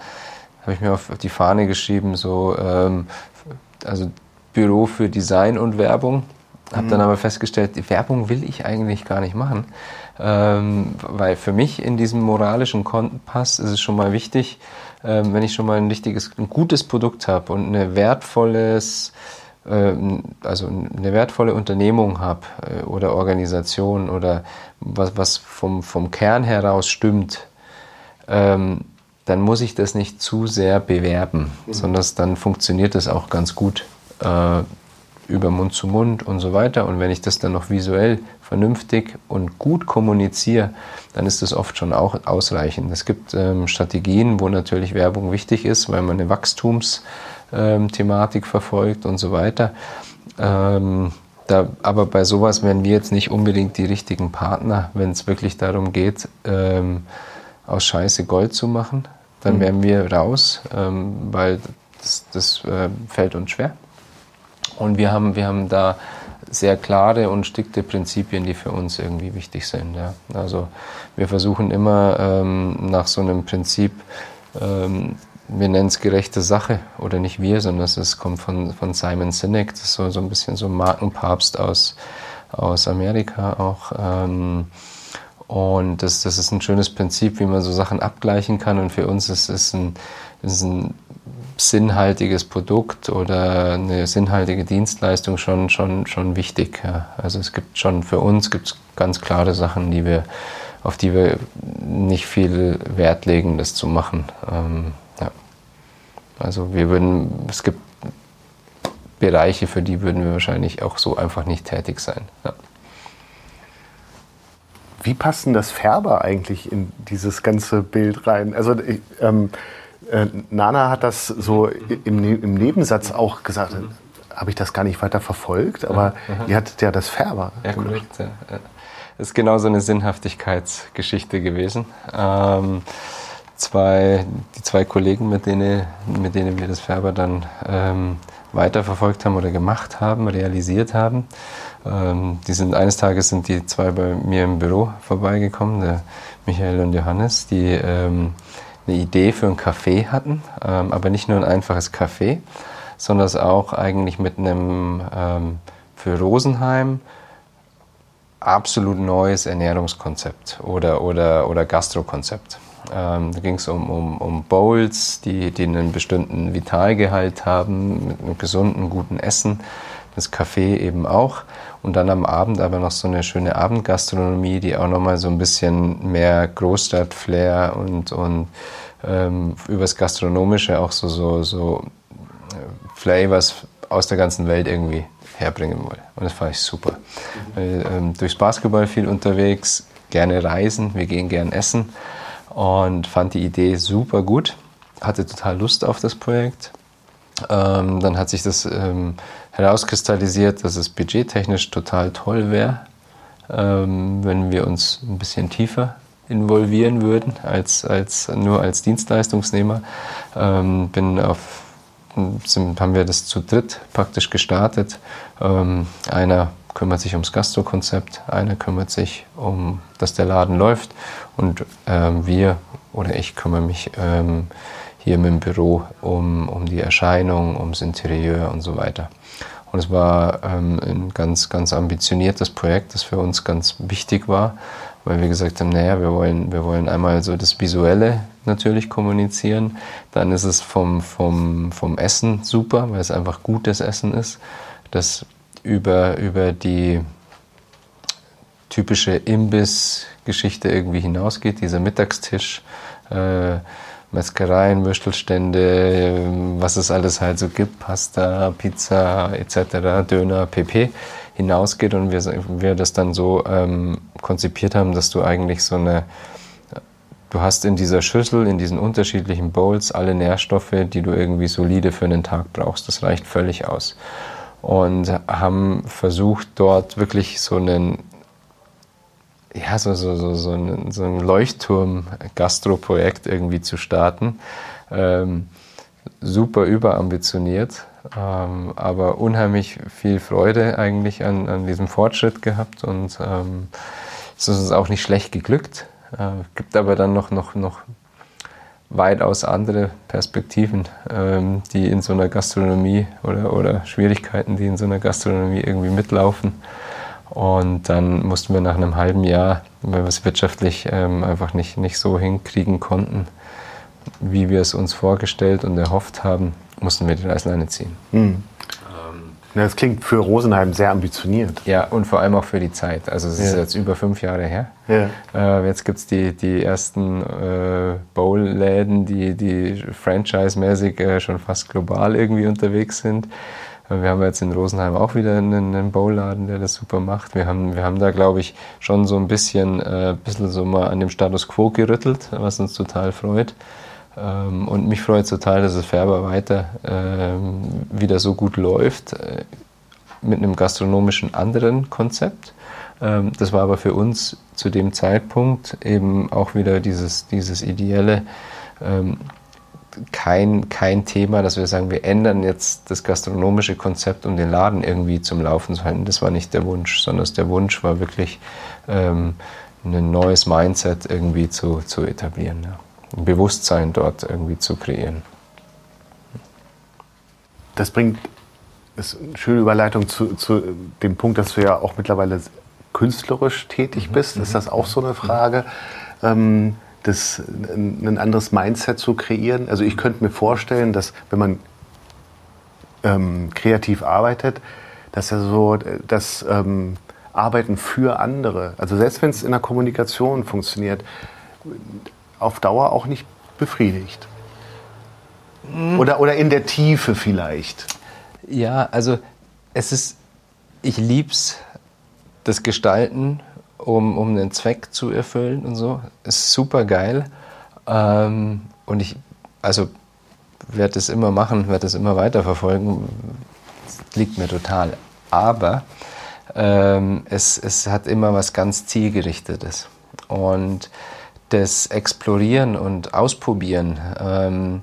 habe ich mir auf die Fahne geschrieben, so ähm, also Büro für Design und Werbung. Habe mhm. dann aber festgestellt, die Werbung will ich eigentlich gar nicht machen, ähm, weil für mich in diesem moralischen Kompass ist es schon mal wichtig, ähm, wenn ich schon mal ein richtiges, ein gutes Produkt habe und eine wertvolles, also eine wertvolle Unternehmung habe äh, oder Organisation oder was, was vom, vom Kern heraus stimmt, ähm, dann muss ich das nicht zu sehr bewerben, mhm. sondern dann funktioniert das auch ganz gut äh, über Mund zu Mund und so weiter. Und wenn ich das dann noch visuell vernünftig und gut kommuniziere, dann ist das oft schon auch ausreichend. Es gibt ähm, Strategien, wo natürlich Werbung wichtig ist, weil man eine Wachstumsthematik ähm, verfolgt und so weiter. Ähm, da, aber bei sowas wären wir jetzt nicht unbedingt die richtigen Partner, wenn es wirklich darum geht, ähm, aus Scheiße Gold zu machen, dann mhm. wären wir raus, ähm, weil das, das äh, fällt uns schwer. Und wir haben, wir haben da sehr klare und strikte Prinzipien, die für uns irgendwie wichtig sind. Ja. Also wir versuchen immer ähm, nach so einem Prinzip, ähm, wir nennen es gerechte Sache oder nicht wir, sondern es kommt von, von Simon Sinek, das ist so, so ein bisschen so ein Markenpapst aus, aus Amerika auch. Ähm, und das, das ist ein schönes Prinzip, wie man so Sachen abgleichen kann. Und für uns ist es ein, ist ein sinnhaltiges Produkt oder eine sinnhaltige Dienstleistung schon, schon, schon wichtig. Also es gibt schon für uns gibt's ganz klare Sachen, die wir, auf die wir nicht viel Wert legen, das zu machen. Ähm. Also wir würden, es gibt Bereiche, für die würden wir wahrscheinlich auch so einfach nicht tätig sein. Ja. Wie passt denn das Färber eigentlich in dieses ganze Bild rein? Also ähm, äh, Nana hat das so im, ne-, im Nebensatz auch gesagt. Mhm. Habe ich das gar nicht weiter verfolgt, aber mhm. ihr hattet ja das Färber. Ja, korrekt. Ja. Das ist genau so eine Sinnhaftigkeitsgeschichte gewesen. Ähm, zwei, die zwei Kollegen, mit denen, mit denen wir das Färber dann ähm, weiterverfolgt haben oder gemacht haben, realisiert haben, ähm, die sind, eines Tages sind die zwei bei mir im Büro vorbeigekommen, der Michael und Johannes, die ähm, eine Idee für ein Café hatten, ähm, aber nicht nur ein einfaches Café, sondern es auch eigentlich mit einem ähm, für Rosenheim absolut neues Ernährungskonzept oder, oder, oder Gastrokonzept. Ähm, da ging es um, um, um Bowls, die, die einen bestimmten Vitalgehalt haben, mit einem gesunden, guten Essen. Das Café eben auch. Und dann am Abend aber noch so eine schöne Abendgastronomie, die auch nochmal so ein bisschen mehr Großstadt-Flair und, und ähm, übers Gastronomische auch so, so, so äh, Flavors aus der ganzen Welt irgendwie herbringen will. Und das fand ich super. Mhm. Weil, ähm, durchs Basketball viel unterwegs, gerne reisen, wir gehen gern essen und fand die Idee super gut. Hatte total Lust auf das Projekt. Ähm, dann hat sich das ähm, herauskristallisiert, dass es budgettechnisch total toll wäre, ähm, wenn wir uns ein bisschen tiefer involvieren würden als, als nur als Dienstleistungsnehmer. Ähm, bin auf, sind, haben wir das zu dritt praktisch gestartet. Ähm, einer kümmert sich ums Gastro-Konzept, einer kümmert sich um, dass der Laden läuft. Und ähm, wir oder ich kümmere mich ähm, hier im Büro um, um die Erscheinung, ums Interieur und so weiter. Und es war ähm, ein ganz, ganz ambitioniertes Projekt, das für uns ganz wichtig war, weil wir gesagt haben, naja, wir wollen, wir wollen einmal so das Visuelle natürlich kommunizieren, dann ist es vom, vom, vom Essen super, weil es einfach gutes Essen ist, das über, über die typische Imbiss-Geschichte irgendwie hinausgeht, dieser Mittagstisch, äh, Metzgereien, Würstelstände, was es alles halt so gibt, Pasta, Pizza etc., Döner, pp. hinausgeht und wir, wir das dann so ähm, konzipiert haben, dass du eigentlich so eine, du hast in dieser Schüssel, in diesen unterschiedlichen Bowls alle Nährstoffe, die du irgendwie solide für einen Tag brauchst. Das reicht völlig aus. Und haben versucht, dort wirklich so einen ja, so, so, so, so ein, so ein Leuchtturm-Gastro-Projekt irgendwie zu starten. Ähm, super überambitioniert, ähm, aber unheimlich viel Freude eigentlich an, an diesem Fortschritt gehabt und ähm, es ist uns auch nicht schlecht geglückt. Äh, gibt aber dann noch, noch, noch weitaus andere Perspektiven, ähm, die in so einer Gastronomie oder, oder Schwierigkeiten, die in so einer Gastronomie irgendwie mitlaufen. Und dann mussten wir nach einem halben Jahr, weil wir es wirtschaftlich ähm, einfach nicht, nicht so hinkriegen konnten, wie wir es uns vorgestellt und erhofft haben, mussten wir die Reißleine ziehen. Mhm. Das klingt für Rosenheim sehr ambitioniert. Ja, und vor allem auch für die Zeit. Also es ist jetzt über fünf Jahre her. Ja. Äh, jetzt gibt es die, die ersten äh, Bowl-Läden, die, die franchise-mäßig äh, schon fast global irgendwie unterwegs sind. Wir haben jetzt in Rosenheim auch wieder einen, einen Bowladen, der das super macht. Wir haben, wir haben da, glaube ich, schon so ein bisschen, äh, bisschen so mal an dem Status quo gerüttelt, was uns total freut. Ähm, und mich freut total, dass es Färber weiter ähm, wieder so gut läuft, äh, mit einem gastronomischen anderen Konzept. Ähm, das war aber für uns zu dem Zeitpunkt eben auch wieder dieses, dieses ideelle, ähm, kein, kein Thema, dass wir sagen, wir ändern jetzt das gastronomische Konzept, um den Laden irgendwie zum Laufen zu halten. Das war nicht der Wunsch, sondern der Wunsch war wirklich, ähm, ein neues Mindset irgendwie zu, zu etablieren. Ja. Ein Bewusstsein dort irgendwie zu kreieren. Das bringt ist eine schöne Überleitung zu, zu dem Punkt, dass du ja auch mittlerweile künstlerisch tätig mhm. bist. Ist das auch so eine Frage? Ähm, das, ein anderes Mindset zu kreieren. Also ich könnte mir vorstellen, dass wenn man ähm, kreativ arbeitet, dass er so das ähm, Arbeiten für andere, also selbst wenn es in der Kommunikation funktioniert, auf Dauer auch nicht befriedigt. Oder, oder in der Tiefe vielleicht. Ja, also es ist, ich lieb's, das Gestalten um, um einen Zweck zu erfüllen und so. Ist super geil. Ähm, und ich, also werde das immer machen, werde das immer weiterverfolgen. Das liegt mir total. Aber ähm, es, es hat immer was ganz Zielgerichtetes. Und das Explorieren und Ausprobieren ähm,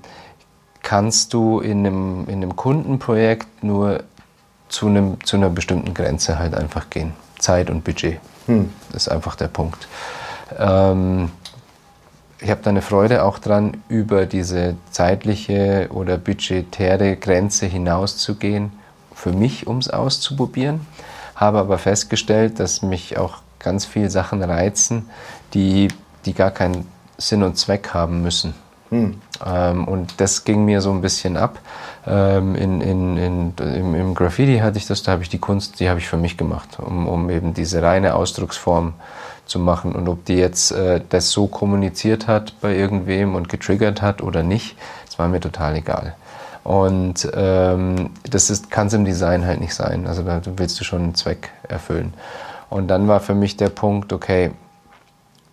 kannst du in einem, in einem Kundenprojekt nur zu, einem, zu einer bestimmten Grenze halt einfach gehen. Zeit und Budget. Hm. Das ist einfach der Punkt. Ähm, ich habe da eine Freude auch dran, über diese zeitliche oder budgetäre Grenze hinauszugehen, für mich, um es auszuprobieren. Habe aber festgestellt, dass mich auch ganz viele Sachen reizen, die, die gar keinen Sinn und Zweck haben müssen. Hm. Ähm, und das ging mir so ein bisschen ab. Ähm, in, in, in, im, im, Graffiti hatte ich das, da habe ich die Kunst, die habe ich für mich gemacht, um, um eben diese reine Ausdrucksform zu machen. Und ob die jetzt äh, das so kommuniziert hat bei irgendwem und getriggert hat oder nicht, das war mir total egal. Und ähm, das kann es im Design halt nicht sein. Also da willst du schon einen Zweck erfüllen. Und dann war für mich der Punkt, okay,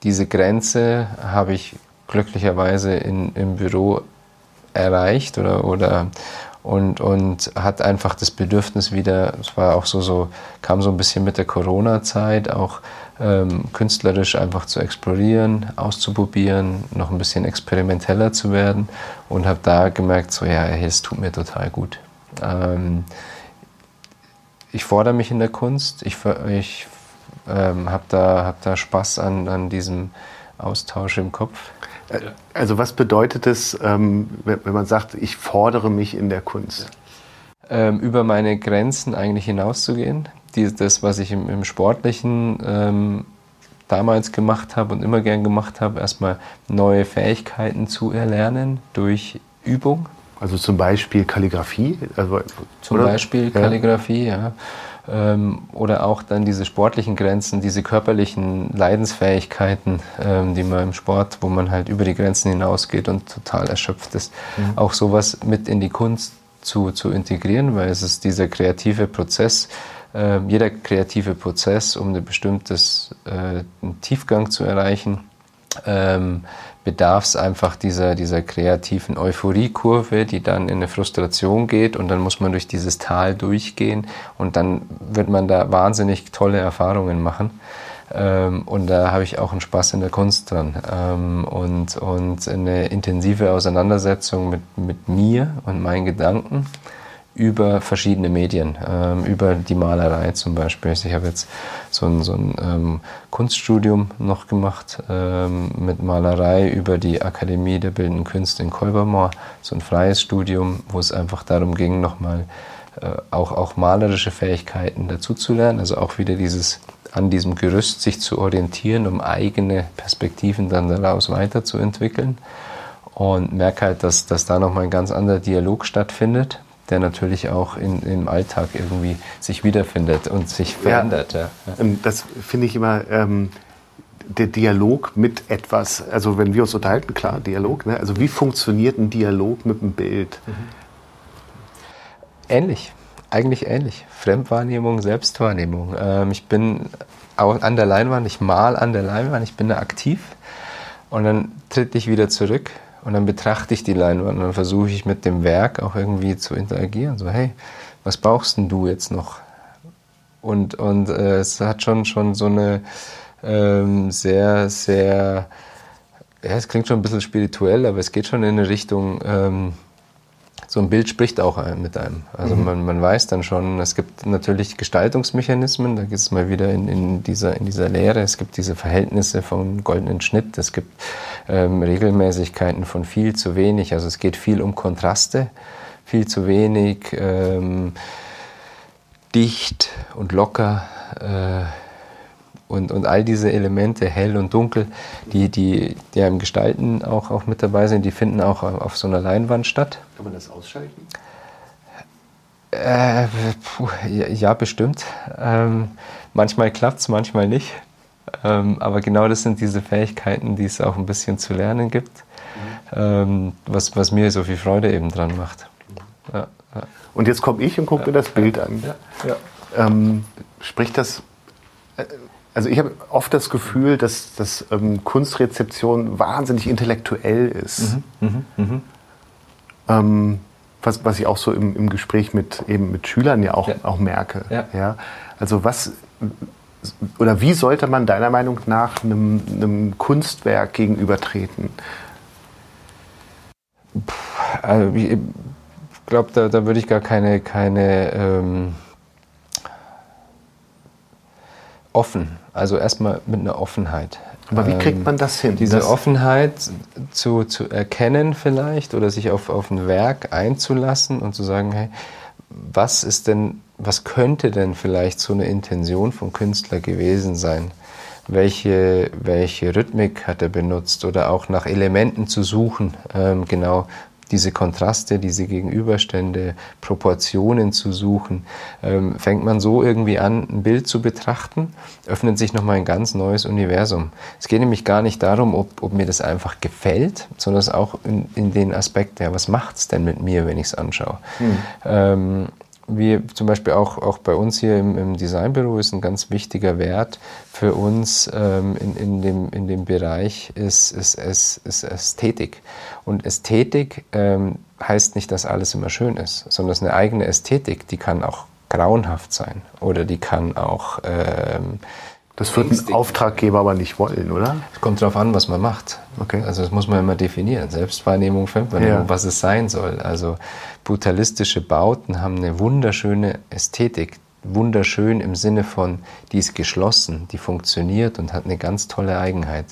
diese Grenze habe ich glücklicherweise in, im Büro erreicht oder, oder und, und hat einfach das Bedürfnis wieder, es war auch so, so kam so ein bisschen mit der Corona-Zeit, auch ähm, künstlerisch einfach zu explorieren, auszuprobieren, noch ein bisschen experimenteller zu werden und habe da gemerkt, so ja, es tut mir total gut. Ähm, ich fordere mich in der Kunst, ich, ich ähm, habe da, hab da Spaß an, an diesem Austausch im Kopf. Äh, also was bedeutet es, ähm, wenn man sagt, ich fordere mich in der Kunst? Ähm, über meine Grenzen eigentlich hinauszugehen. Die, das, was ich im, im Sportlichen ähm, damals gemacht habe und immer gern gemacht habe, erstmal neue Fähigkeiten zu erlernen durch Übung. Also zum Beispiel Kalligrafie? Also, zum oder? Beispiel Kalligrafie, ja. ja. Ähm, oder auch dann diese sportlichen Grenzen, diese körperlichen Leidensfähigkeiten, ähm, die man im Sport, wo man halt über die Grenzen hinausgeht und total erschöpft ist, mhm. auch sowas mit in die Kunst zu, zu integrieren, weil es ist dieser kreative Prozess, äh, jeder kreative Prozess, um ein bestimmtes äh, Tiefgang zu erreichen, ähm, bedarf es einfach dieser, dieser kreativen Euphoriekurve, die dann in eine Frustration geht und dann muss man durch dieses Tal durchgehen und dann wird man da wahnsinnig tolle Erfahrungen machen. Ähm, und da habe ich auch einen Spaß in der Kunst dran ähm, und, und eine intensive Auseinandersetzung mit, mit mir und meinen Gedanken über verschiedene Medien, ähm, über die Malerei zum Beispiel. Also ich habe jetzt so ein, so ein ähm, Kunststudium noch gemacht ähm, mit Malerei über die Akademie der Bildenden Künste in Kolbermoor, so ein freies Studium, wo es einfach darum ging, nochmal äh, auch, auch malerische Fähigkeiten dazuzulernen, also auch wieder dieses an diesem Gerüst sich zu orientieren, um eigene Perspektiven dann daraus weiterzuentwickeln. Und merke halt, dass, dass da nochmal ein ganz anderer Dialog stattfindet der natürlich auch in, im Alltag irgendwie sich wiederfindet und sich verändert. Ja. Ja. Ähm, das finde ich immer ähm, der Dialog mit etwas. Also wenn wir uns unterhalten, klar, Dialog. Ne? Also wie funktioniert ein Dialog mit einem Bild? Mhm. Ähnlich, eigentlich ähnlich. Fremdwahrnehmung, Selbstwahrnehmung. Ähm, ich bin auch an der Leinwand, ich mal an der Leinwand, ich bin da aktiv und dann tritt ich wieder zurück und dann betrachte ich die Leinwand und dann versuche ich mit dem Werk auch irgendwie zu interagieren. So, hey, was brauchst denn du jetzt noch? Und, und äh, es hat schon, schon so eine ähm, sehr, sehr, ja, es klingt schon ein bisschen spirituell, aber es geht schon in eine Richtung, ähm, so ein Bild spricht auch mit einem. Also mhm. man, man weiß dann schon, es gibt natürlich Gestaltungsmechanismen, da geht es mal wieder in, in, dieser, in dieser Lehre, es gibt diese Verhältnisse vom goldenen Schnitt, es gibt ähm, Regelmäßigkeiten von viel zu wenig, also es geht viel um Kontraste, viel zu wenig, ähm, dicht und locker. Äh, und, und all diese Elemente, hell und dunkel, die, die, die ja im Gestalten auch, auch mit dabei sind, die finden auch auf so einer Leinwand statt. Kann man das ausschalten? Äh, puh, ja, ja, bestimmt. Ähm, manchmal klappt es, manchmal nicht. Ähm, aber genau das sind diese Fähigkeiten, die es auch ein bisschen zu lernen gibt, mhm. ähm, was, was mir so viel Freude eben dran macht. Ja, ja. Und jetzt komme ich und gucke mir das Bild an. Ähm, spricht das äh, also ich habe oft das Gefühl, dass, dass ähm, Kunstrezeption wahnsinnig intellektuell ist. Mhm, mh, mh. Ähm, was, was ich auch so im, im Gespräch mit, eben mit Schülern ja auch, ja. auch merke. Ja. ja. Also was oder wie sollte man deiner Meinung nach einem, einem Kunstwerk gegenübertreten? Also ich glaube, da, da würde ich gar keine, keine ähm, offen also erstmal mit einer Offenheit. Aber wie kriegt man das hin? Ähm, diese das Offenheit zu, zu erkennen vielleicht oder sich auf, auf ein Werk einzulassen und zu sagen, hey, was ist denn, was könnte denn vielleicht so eine Intention vom Künstler gewesen sein? Welche, welche Rhythmik hat er benutzt oder auch nach Elementen zu suchen, ähm, genau diese Kontraste, diese Gegenüberstände, Proportionen zu suchen, ähm, fängt man so irgendwie an, ein Bild zu betrachten, öffnet sich nochmal ein ganz neues Universum. Es geht nämlich gar nicht darum, ob, ob mir das einfach gefällt, sondern es auch in, in den Aspekt, ja, was macht es denn mit mir, wenn ich es anschaue. Hm. Ähm, wie zum Beispiel auch, auch bei uns hier im, im Designbüro ist ein ganz wichtiger Wert für uns ähm, in, in, dem, in dem Bereich ist, ist, ist, ist Ästhetik. Und Ästhetik ähm, heißt nicht, dass alles immer schön ist, sondern es ist eine eigene Ästhetik, die kann auch grauenhaft sein oder die kann auch ähm, das wird ein Auftraggeber aber nicht wollen, oder? Es kommt darauf an, was man macht. Okay. Also das muss man immer definieren. Selbstwahrnehmung, Fremdwahrnehmung, ja. was es sein soll. Also brutalistische Bauten haben eine wunderschöne Ästhetik. wunderschön im Sinne von, die ist geschlossen, die funktioniert und hat eine ganz tolle Eigenheit.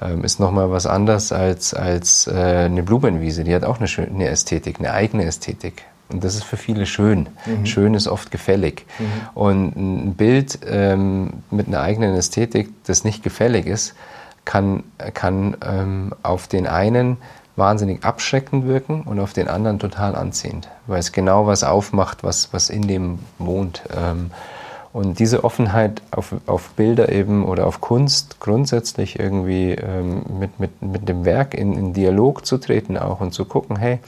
Ähm, ist nochmal was anderes als, als äh, eine Blumenwiese. Die hat auch eine schöne Ästhetik, eine eigene Ästhetik. Und das ist für viele schön. Mhm. Schön ist oft gefällig. Mhm. Und ein Bild ähm, mit einer eigenen Ästhetik, das nicht gefällig ist, kann, kann ähm, auf den einen wahnsinnig abschreckend wirken und auf den anderen total anziehend, weil es genau was aufmacht, was, was in dem wohnt. Ähm, und diese Offenheit auf, auf Bilder eben oder auf Kunst grundsätzlich irgendwie ähm, mit, mit, mit dem Werk in, in Dialog zu treten auch und zu gucken, hey,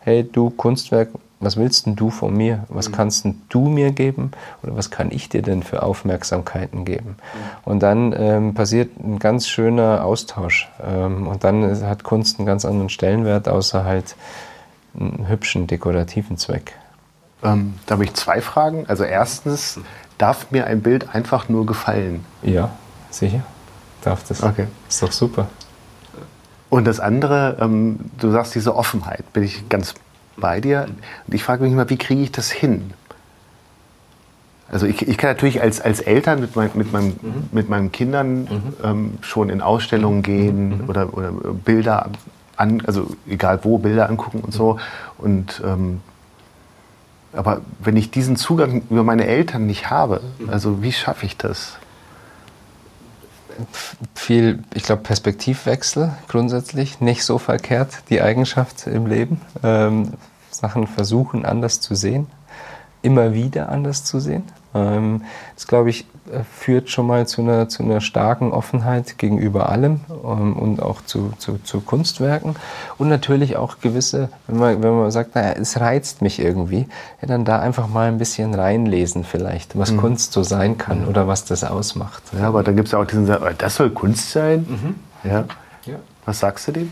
hey du Kunstwerk, was willst denn du von mir? Was mhm. kannst denn du mir geben? Oder was kann ich dir denn für Aufmerksamkeiten geben? Mhm. Und dann ähm, passiert ein ganz schöner Austausch. Ähm, und dann hat Kunst einen ganz anderen Stellenwert, außer halt einen hübschen dekorativen Zweck. Ähm, da habe ich zwei Fragen. Also erstens, darf mir ein Bild einfach nur gefallen? Ja, sicher. Darf das. Okay. Ist doch super. Und das andere, ähm, du sagst diese Offenheit, bin ich ganz bei dir. Und ich frage mich immer, wie kriege ich das hin? Also ich, ich kann natürlich als, als Eltern mit, mein, mit, meinem, mhm. mit meinen Kindern mhm. ähm, schon in Ausstellungen gehen mhm. oder, oder Bilder an, also egal wo, Bilder angucken und so. Und ähm, aber wenn ich diesen Zugang über meine Eltern nicht habe, mhm. also wie schaffe ich das? Viel, ich glaube, Perspektivwechsel grundsätzlich nicht so verkehrt, die Eigenschaft im Leben. Ähm, Sachen versuchen anders zu sehen, immer wieder anders zu sehen. Ähm, das, glaube ich, führt schon mal zu einer, zu einer starken Offenheit gegenüber allem ähm, und auch zu, zu, zu, Kunstwerken. Und natürlich auch gewisse, wenn man, wenn man sagt, naja, es reizt mich irgendwie, ja, dann da einfach mal ein bisschen reinlesen vielleicht, was mhm. Kunst so sein kann mhm. oder was das ausmacht. Ja, aber dann gibt es ja auch diesen Satz, das soll Kunst sein. Mhm. Ja. ja. Was sagst du dem?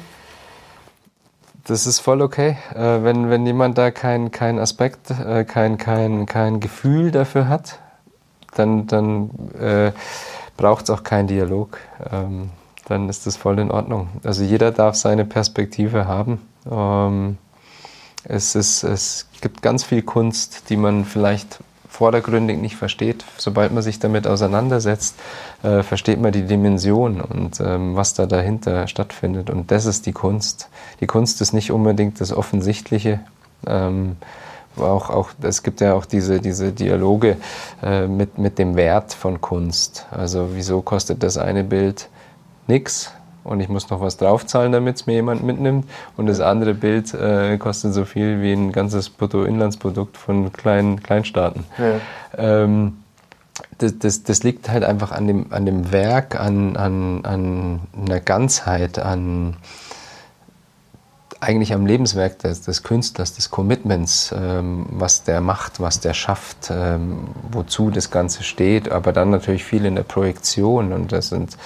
das ist voll okay. Äh, wenn, wenn jemand da keinen kein Aspekt, äh, kein, kein, kein Gefühl dafür hat, dann, dann äh, braucht es auch keinen Dialog. Ähm, dann ist das voll in Ordnung. Also jeder darf seine Perspektive haben. Ähm, es, ist, es gibt ganz viel Kunst, die man vielleicht vordergründig nicht versteht. Sobald man sich damit auseinandersetzt, äh, versteht man die Dimension und ähm, was da dahinter stattfindet. Und das ist die Kunst. Die Kunst ist nicht unbedingt das Offensichtliche. Ähm, auch, auch, es gibt ja auch diese, diese Dialoge äh, mit, mit dem Wert von Kunst. Also wieso kostet das eine Bild nichts? und ich muss noch was draufzahlen, damit es mir jemand mitnimmt. Und das andere Bild äh, kostet so viel wie ein ganzes Bruttoinlandsprodukt von kleinen Kleinstaaten. Ja. Ähm, das, das, das, liegt halt einfach an dem, an dem Werk, an, an, an einer Ganzheit, an eigentlich am Lebenswerk des, des Künstlers, des Commitments, ähm, was der macht, was der schafft, ähm, wozu das Ganze steht, aber dann natürlich viel in der Projektion und das sind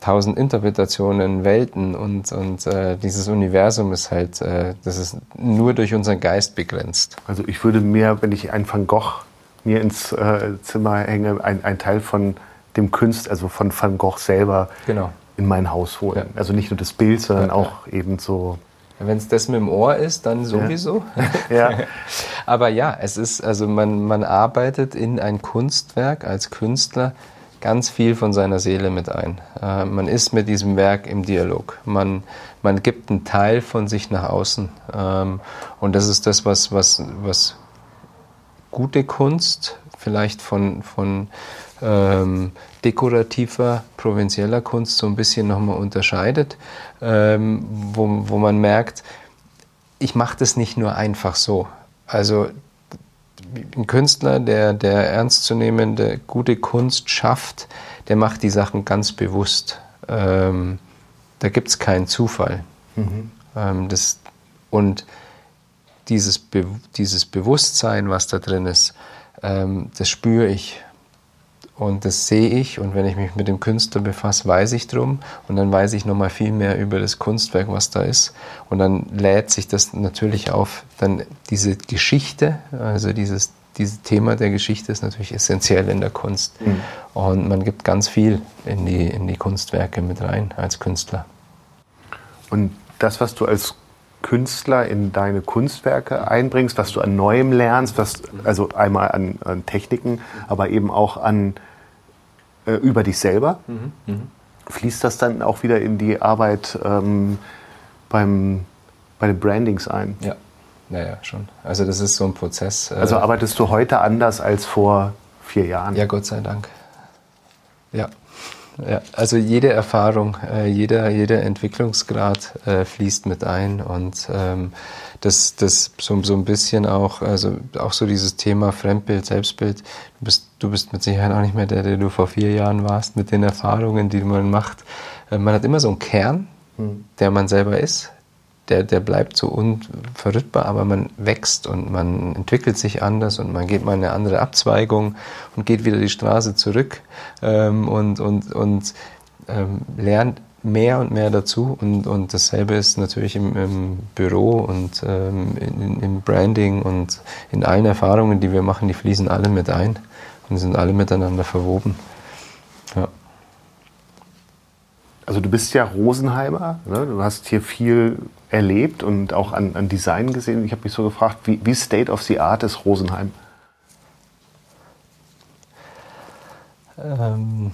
tausend Interpretationen, Welten und, und äh, dieses Universum ist halt, äh, das ist nur durch unseren Geist begrenzt. Also ich würde mir, wenn ich einen Van Gogh mir ins äh, Zimmer hänge, ein, ein Teil von dem Künst, also von Van Gogh selber genau. In mein Haus holen. Ja. Also nicht nur das Bild, sondern ja, auch eben so wenn es das mit dem Ohr ist, dann sowieso. Ja. ja. Aber ja, es ist, also man, man arbeitet in ein Kunstwerk als Künstler ganz viel von seiner Seele mit ein. Äh, man ist mit diesem Werk im Dialog. Man, man gibt einen Teil von sich nach außen. Ähm, und das ist das, was, was, was gute Kunst vielleicht von, von ähm, dekorativer, provinzieller Kunst so ein bisschen nochmal unterscheidet, ähm, wo, wo man merkt, ich mache das nicht nur einfach so. Also ein Künstler, der, der ernstzunehmende gute Kunst schafft, der macht die Sachen ganz bewusst. Ähm, da gibt es keinen Zufall. Mhm. Ähm, das, und dieses, Be dieses Bewusstsein, was da drin ist, ähm, das spüre ich. Und das sehe ich und wenn ich mich mit dem Künstler befasse, weiß ich drum und dann weiß ich nochmal viel mehr über das Kunstwerk, was da ist. Und dann lädt sich das natürlich auf. Dann diese Geschichte, also dieses, dieses Thema der Geschichte ist natürlich essentiell in der Kunst. Mhm. Und man gibt ganz viel in die, in die Kunstwerke mit rein als Künstler. Und das, was du als Künstler in deine Kunstwerke einbringst, was du an Neuem lernst, was, also einmal an, an Techniken, aber eben auch an äh, über dich selber. Mhm. Fließt das dann auch wieder in die Arbeit ähm, beim, bei den Brandings ein? Ja. Naja, schon. Also das ist so ein Prozess. Äh also arbeitest du heute anders als vor vier Jahren? Ja, Gott sei Dank. Ja. Ja, also jede Erfahrung, äh, jeder, jeder Entwicklungsgrad äh, fließt mit ein und ähm, das, das so, so ein bisschen auch, also auch so dieses Thema Fremdbild, Selbstbild. Du bist, du bist mit Sicherheit auch nicht mehr der, der du vor vier Jahren warst, mit den Erfahrungen, die man macht. Äh, man hat immer so einen Kern, hm. der man selber ist, der, der bleibt so unverrückbar, aber man wächst und man entwickelt sich anders und man geht mal eine andere Abzweigung und geht wieder die Straße zurück ähm, und, und, und ähm, lernt mehr und mehr dazu und, und dasselbe ist natürlich im, im Büro und ähm, in, im Branding und in allen Erfahrungen, die wir machen, die fließen alle mit ein und sind alle miteinander verwoben. Ja. Also du bist ja Rosenheimer, ne? du hast hier viel erlebt und auch an, an Design gesehen. Ich habe mich so gefragt, wie, wie State of the Art ist Rosenheim? Ähm,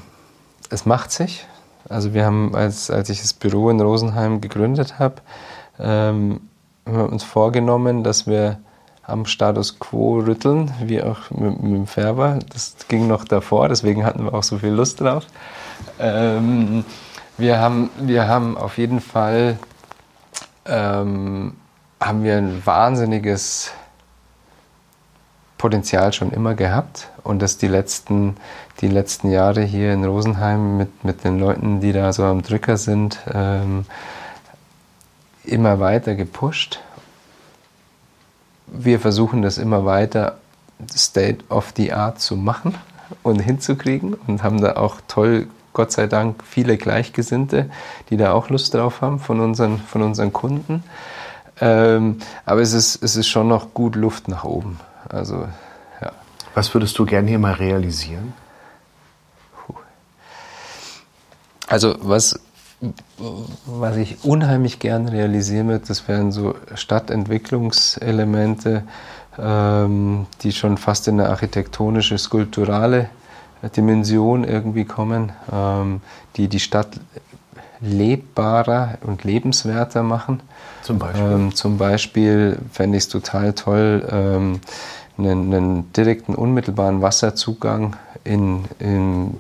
es macht sich. Also wir haben, als, als ich das Büro in Rosenheim gegründet habe, ähm, haben wir uns vorgenommen, dass wir am Status quo rütteln, wie auch mit, mit dem Färber. Das ging noch davor, deswegen hatten wir auch so viel Lust drauf. Ähm, wir, haben, wir haben auf jeden Fall ähm, haben wir ein wahnsinniges Potenzial schon immer gehabt und das die letzten, die letzten Jahre hier in Rosenheim mit, mit den Leuten, die da so am Drücker sind, ähm, immer weiter gepusht. Wir versuchen das immer weiter State of the Art zu machen und hinzukriegen und haben da auch toll Gott sei Dank viele Gleichgesinnte, die da auch Lust drauf haben von unseren, von unseren Kunden. Ähm, aber es ist, es ist schon noch gut Luft nach oben. Also, ja. Was würdest du gerne hier mal realisieren? Also was, was ich unheimlich gern realisieren würde, das wären so Stadtentwicklungselemente, ähm, die schon fast in eine architektonische, skulpturale Dimension irgendwie kommen, ähm, die die Stadt lebbarer und lebenswerter machen. Zum Beispiel? Ähm, zum Beispiel fände ich es total toll, ähm, einen, einen, direkten, unmittelbaren Wasserzugang in, in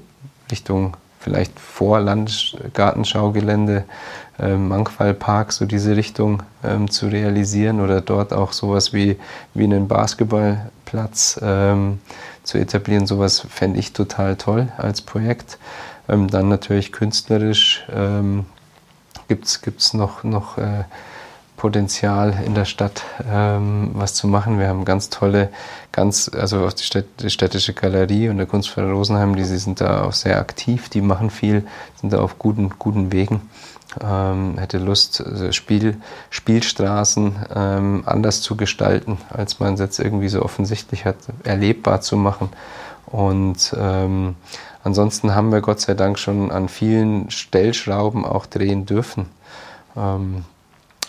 Richtung vielleicht vor Landesgartenschaugelände, ähm, Mangfallpark, so diese Richtung ähm, zu realisieren oder dort auch sowas wie, wie einen Basketballplatz ähm, zu etablieren. Sowas fände ich total toll als Projekt. Ähm, dann natürlich künstlerisch ähm, gibt es noch, noch äh, Potenzial in der Stadt ähm, was zu machen. Wir haben ganz tolle, ganz, also auch die, Städt, die städtische Galerie und der Kunstverein Rosenheim, die, die sind da auch sehr aktiv, die machen viel, sind da auf guten, guten Wegen ähm, hätte Lust, also Spiel, Spielstraßen ähm, anders zu gestalten, als man es jetzt irgendwie so offensichtlich hat, erlebbar zu machen. Und ähm, ansonsten haben wir Gott sei Dank schon an vielen Stellschrauben auch drehen dürfen. Ähm,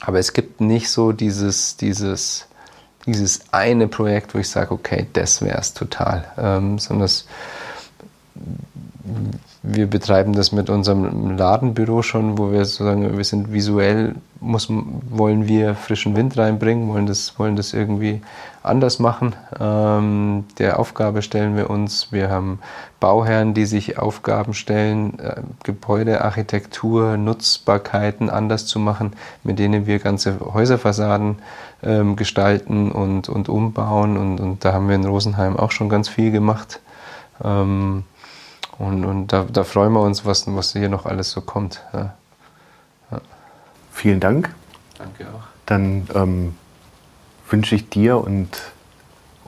aber es gibt nicht so dieses, dieses, dieses eine Projekt, wo ich sage, okay, das wäre es total, ähm, sondern es wir betreiben das mit unserem Ladenbüro schon, wo wir sozusagen, wir sind visuell, muss, wollen wir frischen Wind reinbringen, wollen das, wollen das irgendwie anders machen. Ähm, der Aufgabe stellen wir uns. Wir haben Bauherren, die sich Aufgaben stellen, äh, Gebäudearchitektur, Nutzbarkeiten anders zu machen, mit denen wir ganze Häuserfassaden ähm, gestalten und, und umbauen. Und, und da haben wir in Rosenheim auch schon ganz viel gemacht. Ähm, und, und da, da, freuen wir uns, was, was hier noch alles so kommt. Ja. Ja. Vielen Dank. Danke auch. Dann ähm, wünsche ich dir und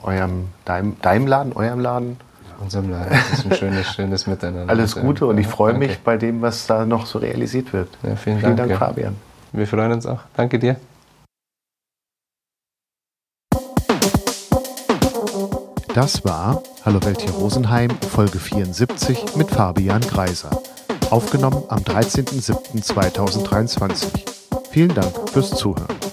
eurem, deinem, deinem Laden, eurem Laden, unserem Laden. Das ist ein schönes, schönes Miteinander. Alles Gute und ich freue mich bei dem, was da noch so realisiert wird. Ja, vielen, vielen Dank, Dank Fabian. Wir freuen uns auch. Danke dir. Das war Hallo Welt hier Rosenheim, Folge 74 mit Fabian Greiser. Aufgenommen am 13.07.2023. Vielen Dank fürs Zuhören.